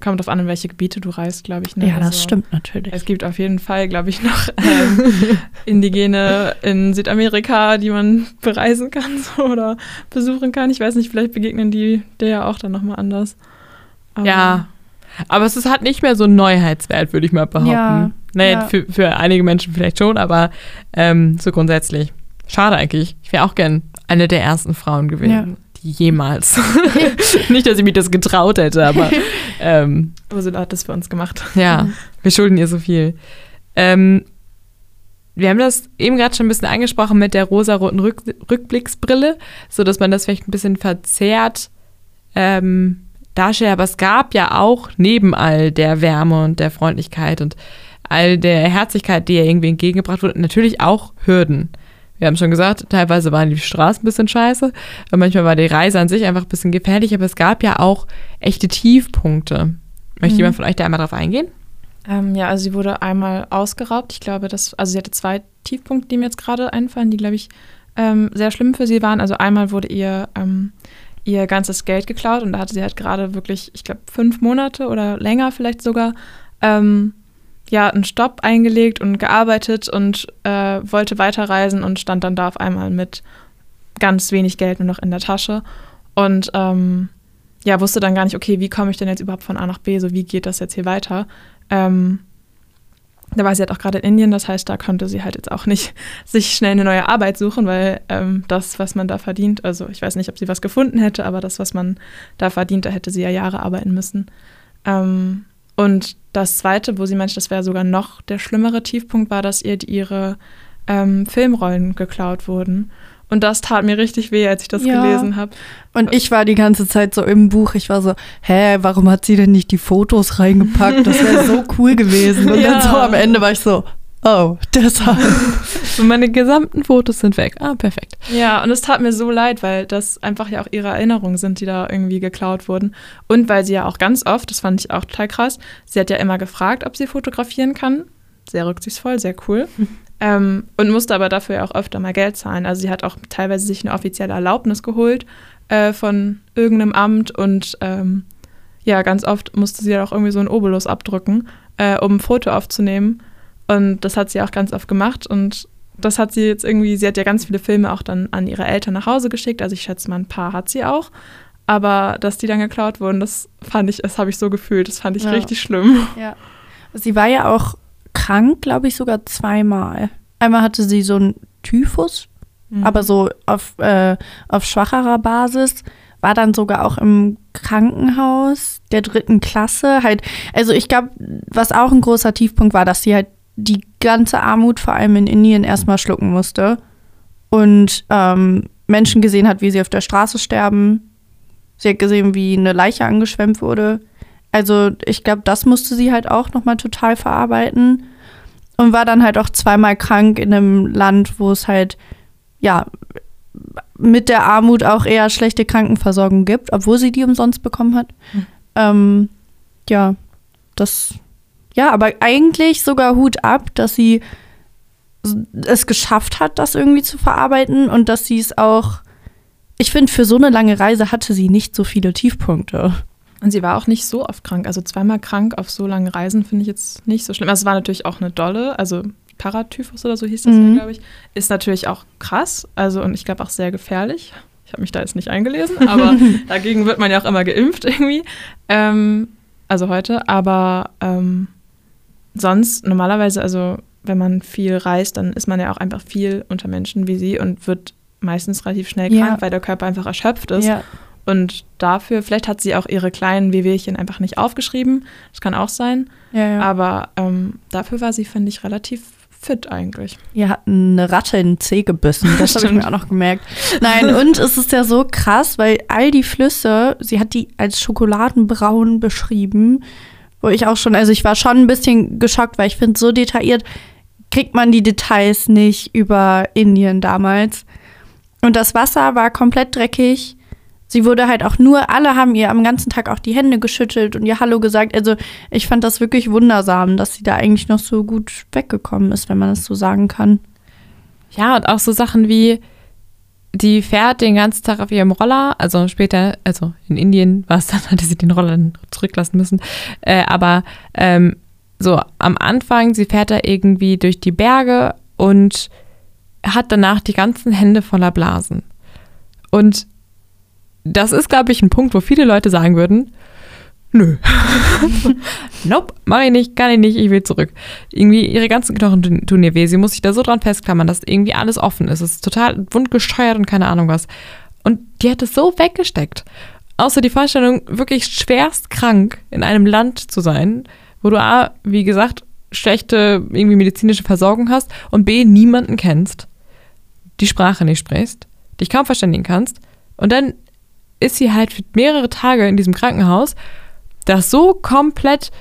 kommt darauf an, in welche Gebiete du reist, glaube ich. Ne? Ja, das also, stimmt natürlich. Es gibt auf jeden Fall, glaube ich, noch ähm, [LAUGHS] Indigene in Südamerika, die man bereisen kann so, oder besuchen kann. Ich weiß nicht, vielleicht begegnen die der ja auch dann nochmal anders. Aber ja, aber es ist halt nicht mehr so ein Neuheitswert, würde ich mal behaupten. Ja, naja, ja. Für, für einige Menschen vielleicht schon, aber ähm, so grundsätzlich. Schade eigentlich. Ich wäre auch gern eine der ersten Frauen gewesen. Ja jemals. [LAUGHS] Nicht, dass ich mich das getraut hätte, aber. Ähm, Ursula hat das für uns gemacht. Ja, [LAUGHS] wir schulden ihr so viel. Ähm, wir haben das eben gerade schon ein bisschen angesprochen mit der rosaroten Rück Rückblicksbrille, so dass man das vielleicht ein bisschen verzerrt ähm, darstellt. Aber es gab ja auch neben all der Wärme und der Freundlichkeit und all der Herzlichkeit, die ihr irgendwie entgegengebracht wurde, natürlich auch Hürden. Wir haben schon gesagt, teilweise waren die Straßen ein bisschen scheiße, manchmal war die Reise an sich einfach ein bisschen gefährlich, aber es gab ja auch echte Tiefpunkte. Möchte mhm. jemand von euch da einmal drauf eingehen? Ähm, ja, also sie wurde einmal ausgeraubt. Ich glaube, dass, also sie hatte zwei Tiefpunkte, die mir jetzt gerade einfallen, die, glaube ich, ähm, sehr schlimm für sie waren. Also einmal wurde ihr ähm, ihr ganzes Geld geklaut und da hatte sie halt gerade wirklich, ich glaube, fünf Monate oder länger vielleicht sogar, ähm, ja, einen Stopp eingelegt und gearbeitet und äh, wollte weiterreisen und stand dann da auf einmal mit ganz wenig Geld nur noch in der Tasche und ähm, ja, wusste dann gar nicht, okay, wie komme ich denn jetzt überhaupt von A nach B, so wie geht das jetzt hier weiter? Ähm, da war sie halt auch gerade in Indien, das heißt, da konnte sie halt jetzt auch nicht [LAUGHS] sich schnell eine neue Arbeit suchen, weil ähm, das, was man da verdient, also ich weiß nicht, ob sie was gefunden hätte, aber das, was man da verdient, da hätte sie ja Jahre arbeiten müssen. Ähm, und das Zweite, wo sie meinte, das wäre sogar noch der schlimmere Tiefpunkt, war, dass ihr ihre ähm, Filmrollen geklaut wurden. Und das tat mir richtig weh, als ich das ja. gelesen habe. Und ich war die ganze Zeit so im Buch, ich war so, hä, warum hat sie denn nicht die Fotos reingepackt? Das wäre so cool gewesen. Und [LAUGHS] ja. dann so am Ende war ich so, oh, deshalb. [LAUGHS] so meine gesamten Fotos sind weg. Ah, perfekt. Ja, und es tat mir so leid, weil das einfach ja auch ihre Erinnerungen sind, die da irgendwie geklaut wurden. Und weil sie ja auch ganz oft, das fand ich auch total krass, sie hat ja immer gefragt, ob sie fotografieren kann. Sehr rücksichtsvoll, sehr cool. [LAUGHS] Ähm, und musste aber dafür ja auch öfter mal Geld zahlen. Also sie hat auch teilweise sich eine offizielle Erlaubnis geholt äh, von irgendeinem Amt und ähm, ja, ganz oft musste sie ja auch irgendwie so einen Obolus abdrücken, äh, um ein Foto aufzunehmen. Und das hat sie auch ganz oft gemacht und das hat sie jetzt irgendwie, sie hat ja ganz viele Filme auch dann an ihre Eltern nach Hause geschickt. Also ich schätze mal, ein paar hat sie auch. Aber dass die dann geklaut wurden, das fand ich, das habe ich so gefühlt. Das fand ich ja. richtig schlimm. [LAUGHS] Ja. Sie war ja auch krank, glaube ich, sogar zweimal. Einmal hatte sie so einen Typhus, mhm. aber so auf, äh, auf schwacherer Basis. War dann sogar auch im Krankenhaus der dritten Klasse. Halt, also ich glaube, was auch ein großer Tiefpunkt war, dass sie halt die ganze Armut vor allem in Indien erstmal schlucken musste und ähm, Menschen gesehen hat, wie sie auf der Straße sterben. Sie hat gesehen, wie eine Leiche angeschwemmt wurde. Also ich glaube, das musste sie halt auch nochmal total verarbeiten. Und war dann halt auch zweimal krank in einem Land, wo es halt, ja, mit der Armut auch eher schlechte Krankenversorgung gibt, obwohl sie die umsonst bekommen hat. Mhm. Ähm, ja, das, ja, aber eigentlich sogar Hut ab, dass sie es geschafft hat, das irgendwie zu verarbeiten und dass sie es auch, ich finde, für so eine lange Reise hatte sie nicht so viele Tiefpunkte. Und sie war auch nicht so oft krank. Also zweimal krank auf so langen Reisen finde ich jetzt nicht so schlimm. Also es war natürlich auch eine Dolle, also Paratyphus oder so hieß das mhm. ja, glaube ich. Ist natürlich auch krass, also und ich glaube auch sehr gefährlich. Ich habe mich da jetzt nicht eingelesen, aber [LAUGHS] dagegen wird man ja auch immer geimpft irgendwie. Ähm, also heute, aber ähm, sonst normalerweise, also wenn man viel reist, dann ist man ja auch einfach viel unter Menschen wie sie und wird meistens relativ schnell krank, ja. weil der Körper einfach erschöpft ist. Ja. Und dafür, vielleicht hat sie auch ihre kleinen Wehwehchen einfach nicht aufgeschrieben. Das kann auch sein. Ja. Aber ähm, dafür war sie, finde ich, relativ fit eigentlich. Ihr hat eine Ratte in den Zeh gebissen, [LAUGHS] das habe ich mir auch noch gemerkt. Nein, und es ist ja so krass, weil all die Flüsse, sie hat die als schokoladenbraun beschrieben, wo ich auch schon, also ich war schon ein bisschen geschockt, weil ich finde, so detailliert kriegt man die Details nicht über Indien damals. Und das Wasser war komplett dreckig sie wurde halt auch nur, alle haben ihr am ganzen Tag auch die Hände geschüttelt und ihr Hallo gesagt. Also ich fand das wirklich wundersam, dass sie da eigentlich noch so gut weggekommen ist, wenn man das so sagen kann. Ja, und auch so Sachen wie, die fährt den ganzen Tag auf ihrem Roller, also später, also in Indien war es dann, hatte sie den Roller zurücklassen müssen. Äh, aber ähm, so am Anfang, sie fährt da irgendwie durch die Berge und hat danach die ganzen Hände voller Blasen. Und das ist, glaube ich, ein Punkt, wo viele Leute sagen würden, nö. [LAUGHS] nope, mache ich nicht, kann ich nicht, ich will zurück. Irgendwie ihre ganzen Knochen tun ihr weh. Sie muss sich da so dran festklammern, dass irgendwie alles offen ist. Es ist total wundgescheuert und keine Ahnung was. Und die hat es so weggesteckt. Außer die Vorstellung, wirklich schwerst krank in einem Land zu sein, wo du, wie gesagt, schlechte irgendwie medizinische Versorgung hast und B, niemanden kennst, die Sprache nicht sprichst, dich kaum verständigen kannst und dann ist sie halt für mehrere Tage in diesem Krankenhaus, das so komplett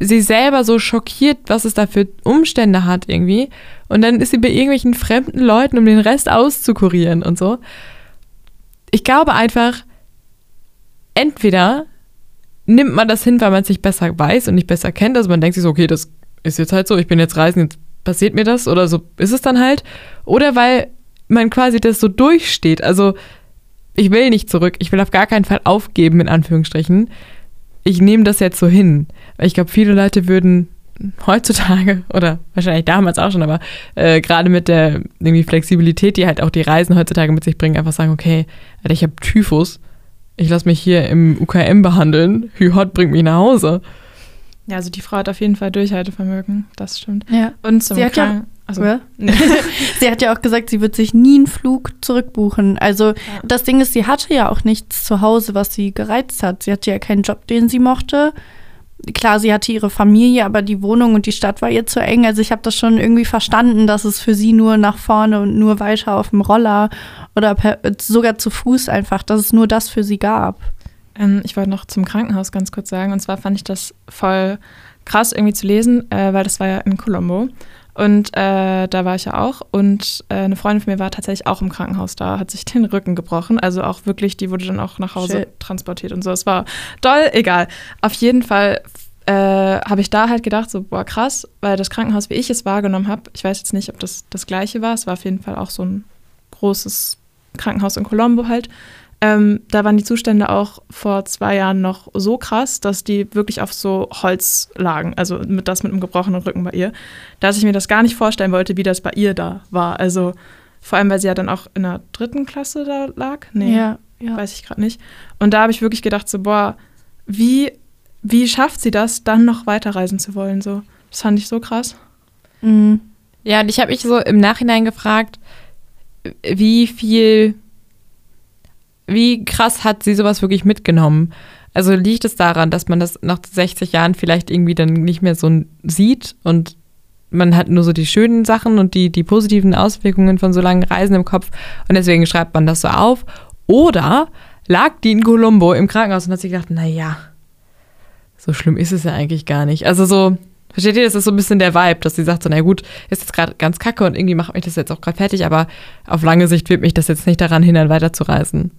sie selber so schockiert, was es da für Umstände hat irgendwie. Und dann ist sie bei irgendwelchen fremden Leuten, um den Rest auszukurieren und so. Ich glaube einfach, entweder nimmt man das hin, weil man es sich besser weiß und nicht besser kennt. Also man denkt sich so, okay, das ist jetzt halt so, ich bin jetzt reisen, jetzt passiert mir das oder so ist es dann halt. Oder weil man quasi das so durchsteht. Also ich will nicht zurück, ich will auf gar keinen Fall aufgeben, in Anführungsstrichen. Ich nehme das jetzt so hin. Ich glaube, viele Leute würden heutzutage [LAUGHS] oder wahrscheinlich damals auch schon, aber äh, gerade mit der irgendwie Flexibilität, die halt auch die Reisen heutzutage mit sich bringen, einfach sagen, okay, Alter, ich habe Typhus, ich lasse mich hier im UKM behandeln, Hot bringt mich nach Hause. Ja, also die Frau hat auf jeden Fall Durchhaltevermögen, das stimmt. Ja. Und zum Sie hat ja- also, Ja. nee. [LAUGHS] sie hat ja auch gesagt, sie wird sich nie einen Flug zurückbuchen. Also das Ding ist, sie hatte ja auch nichts zu Hause, was sie gereizt hat. Sie hatte ja keinen Job, den sie mochte. Klar, sie hatte ihre Familie, aber die Wohnung und die Stadt war ihr zu eng. Also ich habe das schon irgendwie verstanden, dass es für sie nur nach vorne und nur weiter auf dem Roller oder per, sogar zu Fuß einfach, dass es nur das für sie gab. Ähm, ich wollte noch zum Krankenhaus ganz kurz sagen. Und zwar fand ich das voll krass irgendwie zu lesen, äh, weil das war ja in Colombo. Und äh, da war ich ja auch. Und äh, eine Freundin von mir war tatsächlich auch im Krankenhaus da, hat sich [LAUGHS] den Rücken gebrochen. Also auch wirklich, die wurde dann auch nach Hause Shit. transportiert und so. Es war doll, egal. Auf jeden Fall äh, habe ich da halt gedacht, so, boah, krass, weil das Krankenhaus, wie ich es wahrgenommen habe, ich weiß jetzt nicht, ob das das gleiche war. Es war auf jeden Fall auch so ein großes Krankenhaus in Colombo halt. Ähm, da waren die Zustände auch vor zwei Jahren noch so krass, dass die wirklich auf so Holz lagen. Also mit das mit einem gebrochenen Rücken bei ihr. Dass ich mir das gar nicht vorstellen wollte, wie das bei ihr da war. Also vor allem, weil sie ja dann auch in der dritten Klasse da lag. Nee, ja. weiß ich gerade nicht. Und da habe ich wirklich gedacht, so, boah, wie, wie schafft sie das, dann noch weiterreisen zu wollen? So, das fand ich so krass. Mhm. Ja, und ich habe mich so im Nachhinein gefragt, wie viel, wie krass hat sie sowas wirklich mitgenommen? Also liegt es daran, dass man das nach 60 Jahren vielleicht irgendwie dann nicht mehr so sieht und man hat nur so die schönen Sachen und die, die positiven Auswirkungen von so langen Reisen im Kopf und deswegen schreibt man das so auf? Oder lag die in Colombo im Krankenhaus und hat sich gedacht, naja, so schlimm ist es ja eigentlich gar nicht. Also so, versteht ihr, das ist so ein bisschen der Vibe, dass sie sagt so, na gut, ist jetzt gerade ganz kacke und irgendwie macht mich das jetzt auch gerade fertig, aber auf lange Sicht wird mich das jetzt nicht daran hindern, weiterzureisen.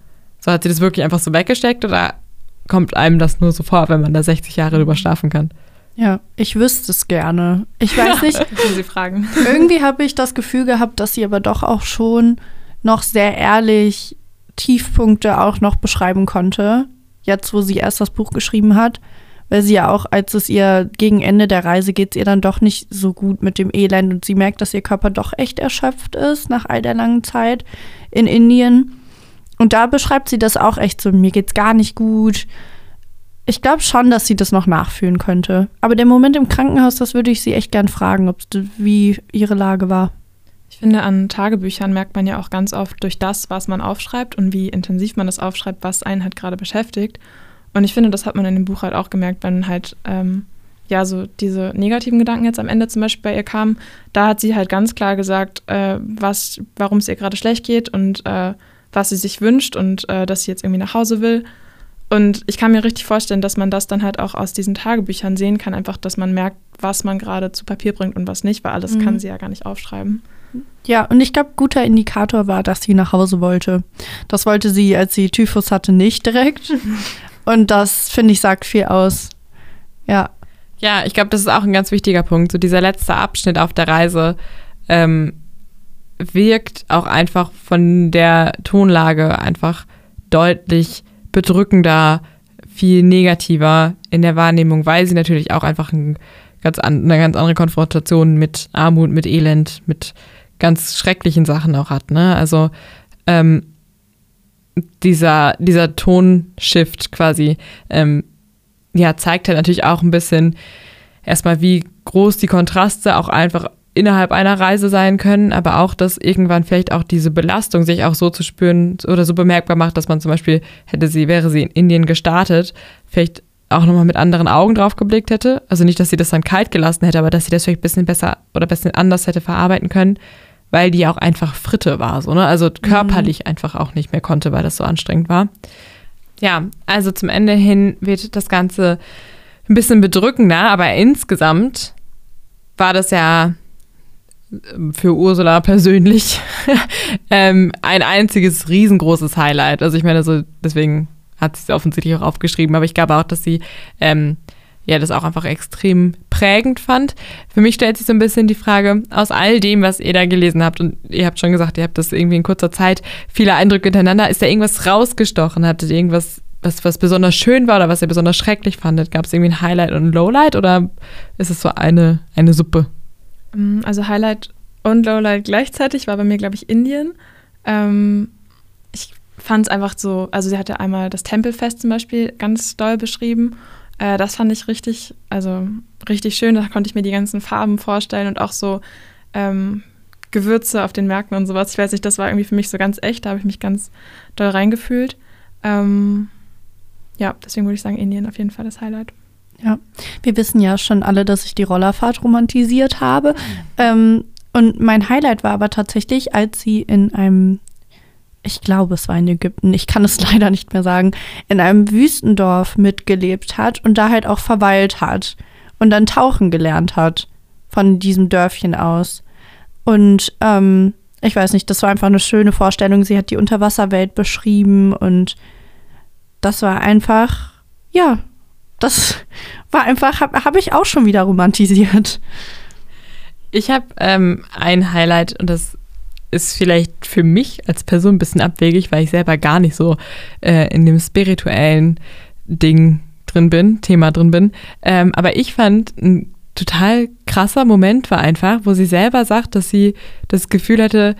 So hat sie das wirklich einfach so weggesteckt oder kommt einem das nur so vor, wenn man da 60 Jahre drüber schlafen kann? Ja, ich wüsste es gerne. Ich weiß nicht, [LAUGHS] Sie fragen. irgendwie habe ich das Gefühl gehabt, dass sie aber doch auch schon noch sehr ehrlich Tiefpunkte auch noch beschreiben konnte. Jetzt, wo sie erst das Buch geschrieben hat. Weil sie ja auch, als es ihr gegen Ende der Reise geht, es ihr dann doch nicht so gut mit dem Elend und sie merkt, dass ihr Körper doch echt erschöpft ist nach all der langen Zeit in Indien. Und da beschreibt sie das auch echt so, mir geht's gar nicht gut. Ich glaube schon, dass sie das noch nachfühlen könnte. Aber der Moment im Krankenhaus, das würde ich sie echt gern fragen, ob's, wie ihre Lage war. Ich finde, an Tagebüchern merkt man ja auch ganz oft durch das, was man aufschreibt und wie intensiv man das aufschreibt, was einen halt gerade beschäftigt. Und ich finde, das hat man in dem Buch halt auch gemerkt, wenn halt, ähm, ja, so diese negativen Gedanken jetzt am Ende zum Beispiel bei ihr kamen. Da hat sie halt ganz klar gesagt, äh, warum es ihr gerade schlecht geht und äh, was sie sich wünscht und äh, dass sie jetzt irgendwie nach Hause will. Und ich kann mir richtig vorstellen, dass man das dann halt auch aus diesen Tagebüchern sehen kann, einfach, dass man merkt, was man gerade zu Papier bringt und was nicht, weil alles Mhm. kann sie ja gar nicht aufschreiben. Ja, und ich glaube, guter Indikator war, dass sie nach Hause wollte. Das wollte sie, als sie Typhus hatte, nicht direkt. [LAUGHS] Und das, finde ich, sagt viel aus. Ja, Ja, ich glaube, das ist auch ein ganz wichtiger Punkt. So dieser letzte Abschnitt auf der Reise ähm, wirkt auch einfach von der Tonlage einfach deutlich bedrückender, viel negativer in der Wahrnehmung, weil sie natürlich auch einfach ein ganz an, eine ganz andere Konfrontation mit Armut, mit Elend, mit ganz schrecklichen Sachen auch hat. Ne? Also ähm, dieser, dieser Tonshift quasi ähm, ja, zeigt halt natürlich auch ein bisschen erstmal, wie groß die Kontraste auch einfach innerhalb einer Reise sein können, aber auch, dass irgendwann vielleicht auch diese Belastung sich auch so zu spüren oder so bemerkbar macht, dass man zum Beispiel hätte sie, wäre sie in Indien gestartet, vielleicht auch nochmal mit anderen Augen drauf geblickt hätte. Also nicht, dass sie das dann kalt gelassen hätte, aber dass sie das vielleicht ein bisschen besser oder ein bisschen anders hätte verarbeiten können, weil die auch einfach Fritte war, so, ne? Also körperlich mhm. einfach auch nicht mehr konnte, weil das so anstrengend war. Ja, also zum Ende hin wird das Ganze ein bisschen bedrückender, aber insgesamt war das ja für Ursula persönlich [LAUGHS] ähm, ein einziges riesengroßes Highlight. Also ich meine, so deswegen hat sie es offensichtlich auch aufgeschrieben, aber ich glaube auch, dass sie ähm, ja das auch einfach extrem prägend fand. Für mich stellt sich so ein bisschen die Frage, aus all dem, was ihr da gelesen habt, und ihr habt schon gesagt, ihr habt das irgendwie in kurzer Zeit viele Eindrücke hintereinander, ist da irgendwas rausgestochen? Hattet ihr irgendwas, was, was besonders schön war oder was ihr besonders schrecklich fandet? Gab es irgendwie ein Highlight und ein Lowlight oder ist es so eine, eine Suppe? Mm, also Highlight und Lowlight gleichzeitig war bei mir, glaube ich, Indien. Ähm, fand es einfach so, also sie hatte einmal das Tempelfest zum Beispiel ganz doll beschrieben. Äh, das fand ich richtig, also richtig schön. Da konnte ich mir die ganzen Farben vorstellen und auch so ähm, Gewürze auf den Märkten und sowas. Ich weiß nicht, das war irgendwie für mich so ganz echt. Da habe ich mich ganz doll reingefühlt. Ähm, ja, deswegen würde ich sagen, Indien auf jeden Fall das Highlight. Ja, wir wissen ja schon alle, dass ich die Rollerfahrt romantisiert habe. Mhm. Ähm, und mein Highlight war aber tatsächlich, als sie in einem ich glaube, es war in Ägypten, ich kann es [LAUGHS] leider nicht mehr sagen, in einem Wüstendorf mitgelebt hat und da halt auch verweilt hat und dann tauchen gelernt hat von diesem Dörfchen aus. Und ähm, ich weiß nicht, das war einfach eine schöne Vorstellung. Sie hat die Unterwasserwelt beschrieben und das war einfach, ja, das war einfach, habe hab ich auch schon wieder romantisiert. Ich habe ähm, ein Highlight und das ist vielleicht für mich als Person ein bisschen abwegig, weil ich selber gar nicht so äh, in dem spirituellen Ding drin bin, Thema drin bin. Ähm, aber ich fand ein total krasser Moment war einfach, wo sie selber sagt, dass sie das Gefühl hatte,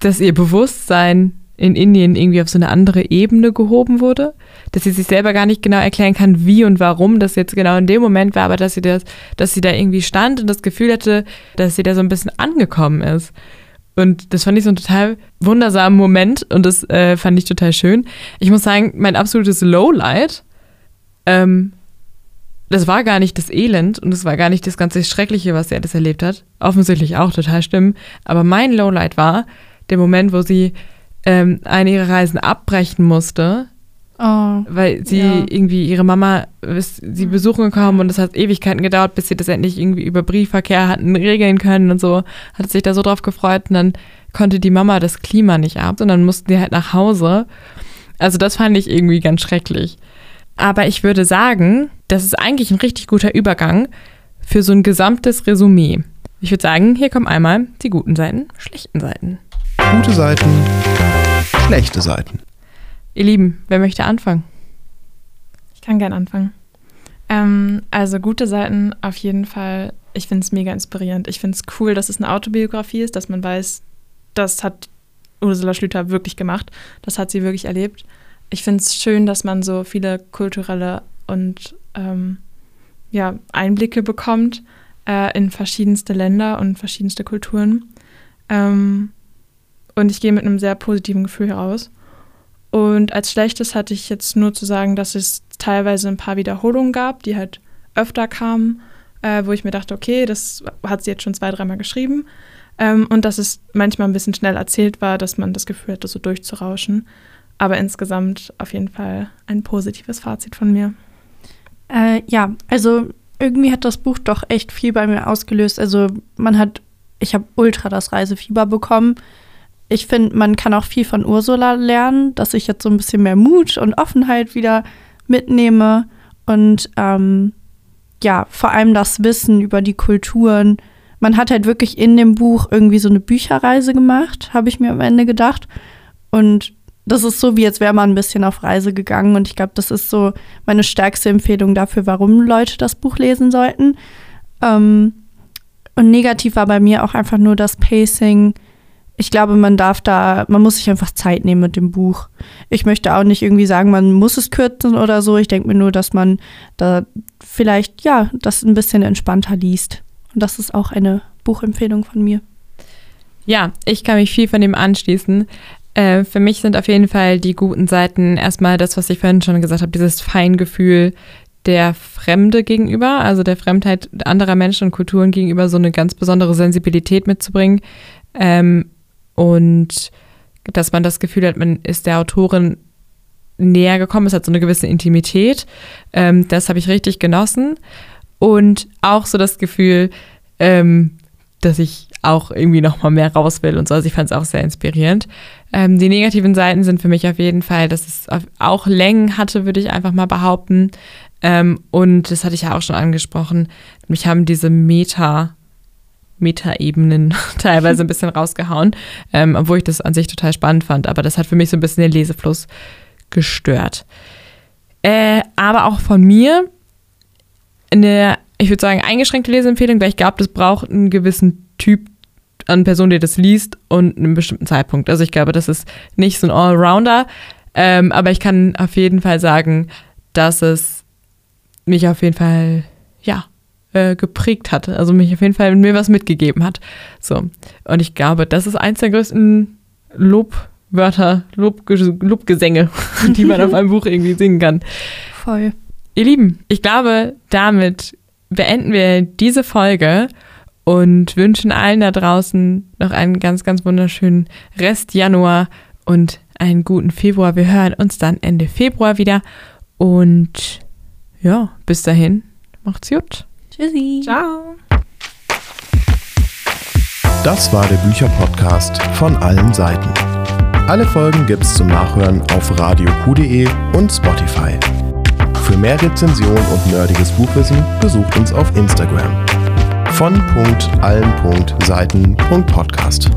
dass ihr Bewusstsein in Indien irgendwie auf so eine andere Ebene gehoben wurde, dass sie sich selber gar nicht genau erklären kann, wie und warum das jetzt genau in dem Moment war, aber dass sie das, dass sie da irgendwie stand und das Gefühl hatte, dass sie da so ein bisschen angekommen ist. Und das fand ich so ein total wundersamen Moment und das äh, fand ich total schön. Ich muss sagen, mein absolutes Lowlight, ähm, das war gar nicht das Elend und das war gar nicht das ganze Schreckliche, was sie alles erlebt hat. Offensichtlich auch total stimmen. Aber mein Lowlight war der Moment, wo sie ähm, eine ihrer Reisen abbrechen musste, Oh, weil sie ja. irgendwie ihre Mama sie besuchen gekommen und es hat Ewigkeiten gedauert, bis sie das endlich irgendwie über Briefverkehr hatten regeln können und so. Hat sich da so drauf gefreut und dann konnte die Mama das Klima nicht ab und dann mussten die halt nach Hause. Also das fand ich irgendwie ganz schrecklich. Aber ich würde sagen, das ist eigentlich ein richtig guter Übergang für so ein gesamtes Resümee. Ich würde sagen, hier kommen einmal die guten Seiten, schlechten Seiten. Gute Seiten, schlechte Seiten. Ihr Lieben, wer möchte anfangen? Ich kann gern anfangen. Ähm, also gute Seiten auf jeden Fall. Ich finde es mega inspirierend. Ich finde es cool, dass es eine Autobiografie ist, dass man weiß, das hat Ursula Schlüter wirklich gemacht. Das hat sie wirklich erlebt. Ich finde es schön, dass man so viele kulturelle und ähm, ja, Einblicke bekommt äh, in verschiedenste Länder und verschiedenste Kulturen. Ähm, und ich gehe mit einem sehr positiven Gefühl heraus. Und als schlechtes hatte ich jetzt nur zu sagen, dass es teilweise ein paar Wiederholungen gab, die halt öfter kamen, äh, wo ich mir dachte, okay, das hat sie jetzt schon zwei, dreimal geschrieben. Ähm, und dass es manchmal ein bisschen schnell erzählt war, dass man das Gefühl hatte, so durchzurauschen. Aber insgesamt auf jeden Fall ein positives Fazit von mir. Äh, ja, also irgendwie hat das Buch doch echt viel bei mir ausgelöst. Also man hat, ich habe ultra das Reisefieber bekommen ich finde, man kann auch viel von Ursula lernen, dass ich jetzt so ein bisschen mehr Mut und Offenheit wieder mitnehme und ähm, ja, vor allem das Wissen über die Kulturen. Man hat halt wirklich in dem Buch irgendwie so eine Bücherreise gemacht, habe ich mir am Ende gedacht. Und das ist so, wie als wäre man ein bisschen auf Reise gegangen. Und ich glaube, das ist so meine stärkste Empfehlung dafür, warum Leute das Buch lesen sollten. Ähm, und negativ war bei mir auch einfach nur das Pacing ich glaube, man darf da, man muss sich einfach Zeit nehmen mit dem Buch. Ich möchte auch nicht irgendwie sagen, man muss es kürzen oder so. Ich denke mir nur, dass man da vielleicht, ja, das ein bisschen entspannter liest. Und das ist auch eine Buchempfehlung von mir. Ja, ich kann mich viel von dem anschließen. Äh, für mich sind auf jeden Fall die guten Seiten erstmal das, was ich vorhin schon gesagt habe, dieses Feingefühl, der Fremde gegenüber, also der Fremdheit anderer Menschen und Kulturen gegenüber so eine ganz besondere Sensibilität mitzubringen. Ähm, und dass man das Gefühl hat, man ist der Autorin näher gekommen, es hat so eine gewisse Intimität. Ähm, das habe ich richtig genossen. Und auch so das Gefühl, ähm, dass ich auch irgendwie noch mal mehr raus will und so. Also ich fand es auch sehr inspirierend. Ähm, die negativen Seiten sind für mich auf jeden Fall, dass es auch Längen hatte, würde ich einfach mal behaupten. Ähm, und das hatte ich ja auch schon angesprochen. Mich haben diese Meta Meta-Ebenen [LAUGHS] teilweise ein bisschen rausgehauen, ähm, obwohl ich das an sich total spannend fand. Aber das hat für mich so ein bisschen den Lesefluss gestört. Äh, aber auch von mir eine, ich würde sagen, eingeschränkte Leseempfehlung, weil ich glaube, das braucht einen gewissen Typ an Person, die das liest und einen bestimmten Zeitpunkt. Also ich glaube, das ist nicht so ein Allrounder, ähm, aber ich kann auf jeden Fall sagen, dass es mich auf jeden Fall, ja, äh, geprägt hat. Also mich auf jeden Fall mir was mitgegeben hat. So. Und ich glaube, das ist eins der größten Lobwörter, Lobges Lobgesänge, [LAUGHS] die man auf einem Buch irgendwie singen kann. Voll. Ihr Lieben, ich glaube, damit beenden wir diese Folge und wünschen allen da draußen noch einen ganz, ganz wunderschönen Rest Januar und einen guten Februar. Wir hören uns dann Ende Februar wieder und ja, bis dahin, macht's gut. Tschüssi. Ciao. Das war der Bücherpodcast von allen Seiten. Alle Folgen gibt's zum Nachhören auf radioq.de und Spotify. Für mehr Rezension und nerdiges Buchwissen besucht uns auf Instagram von.allen.seiten.podcast.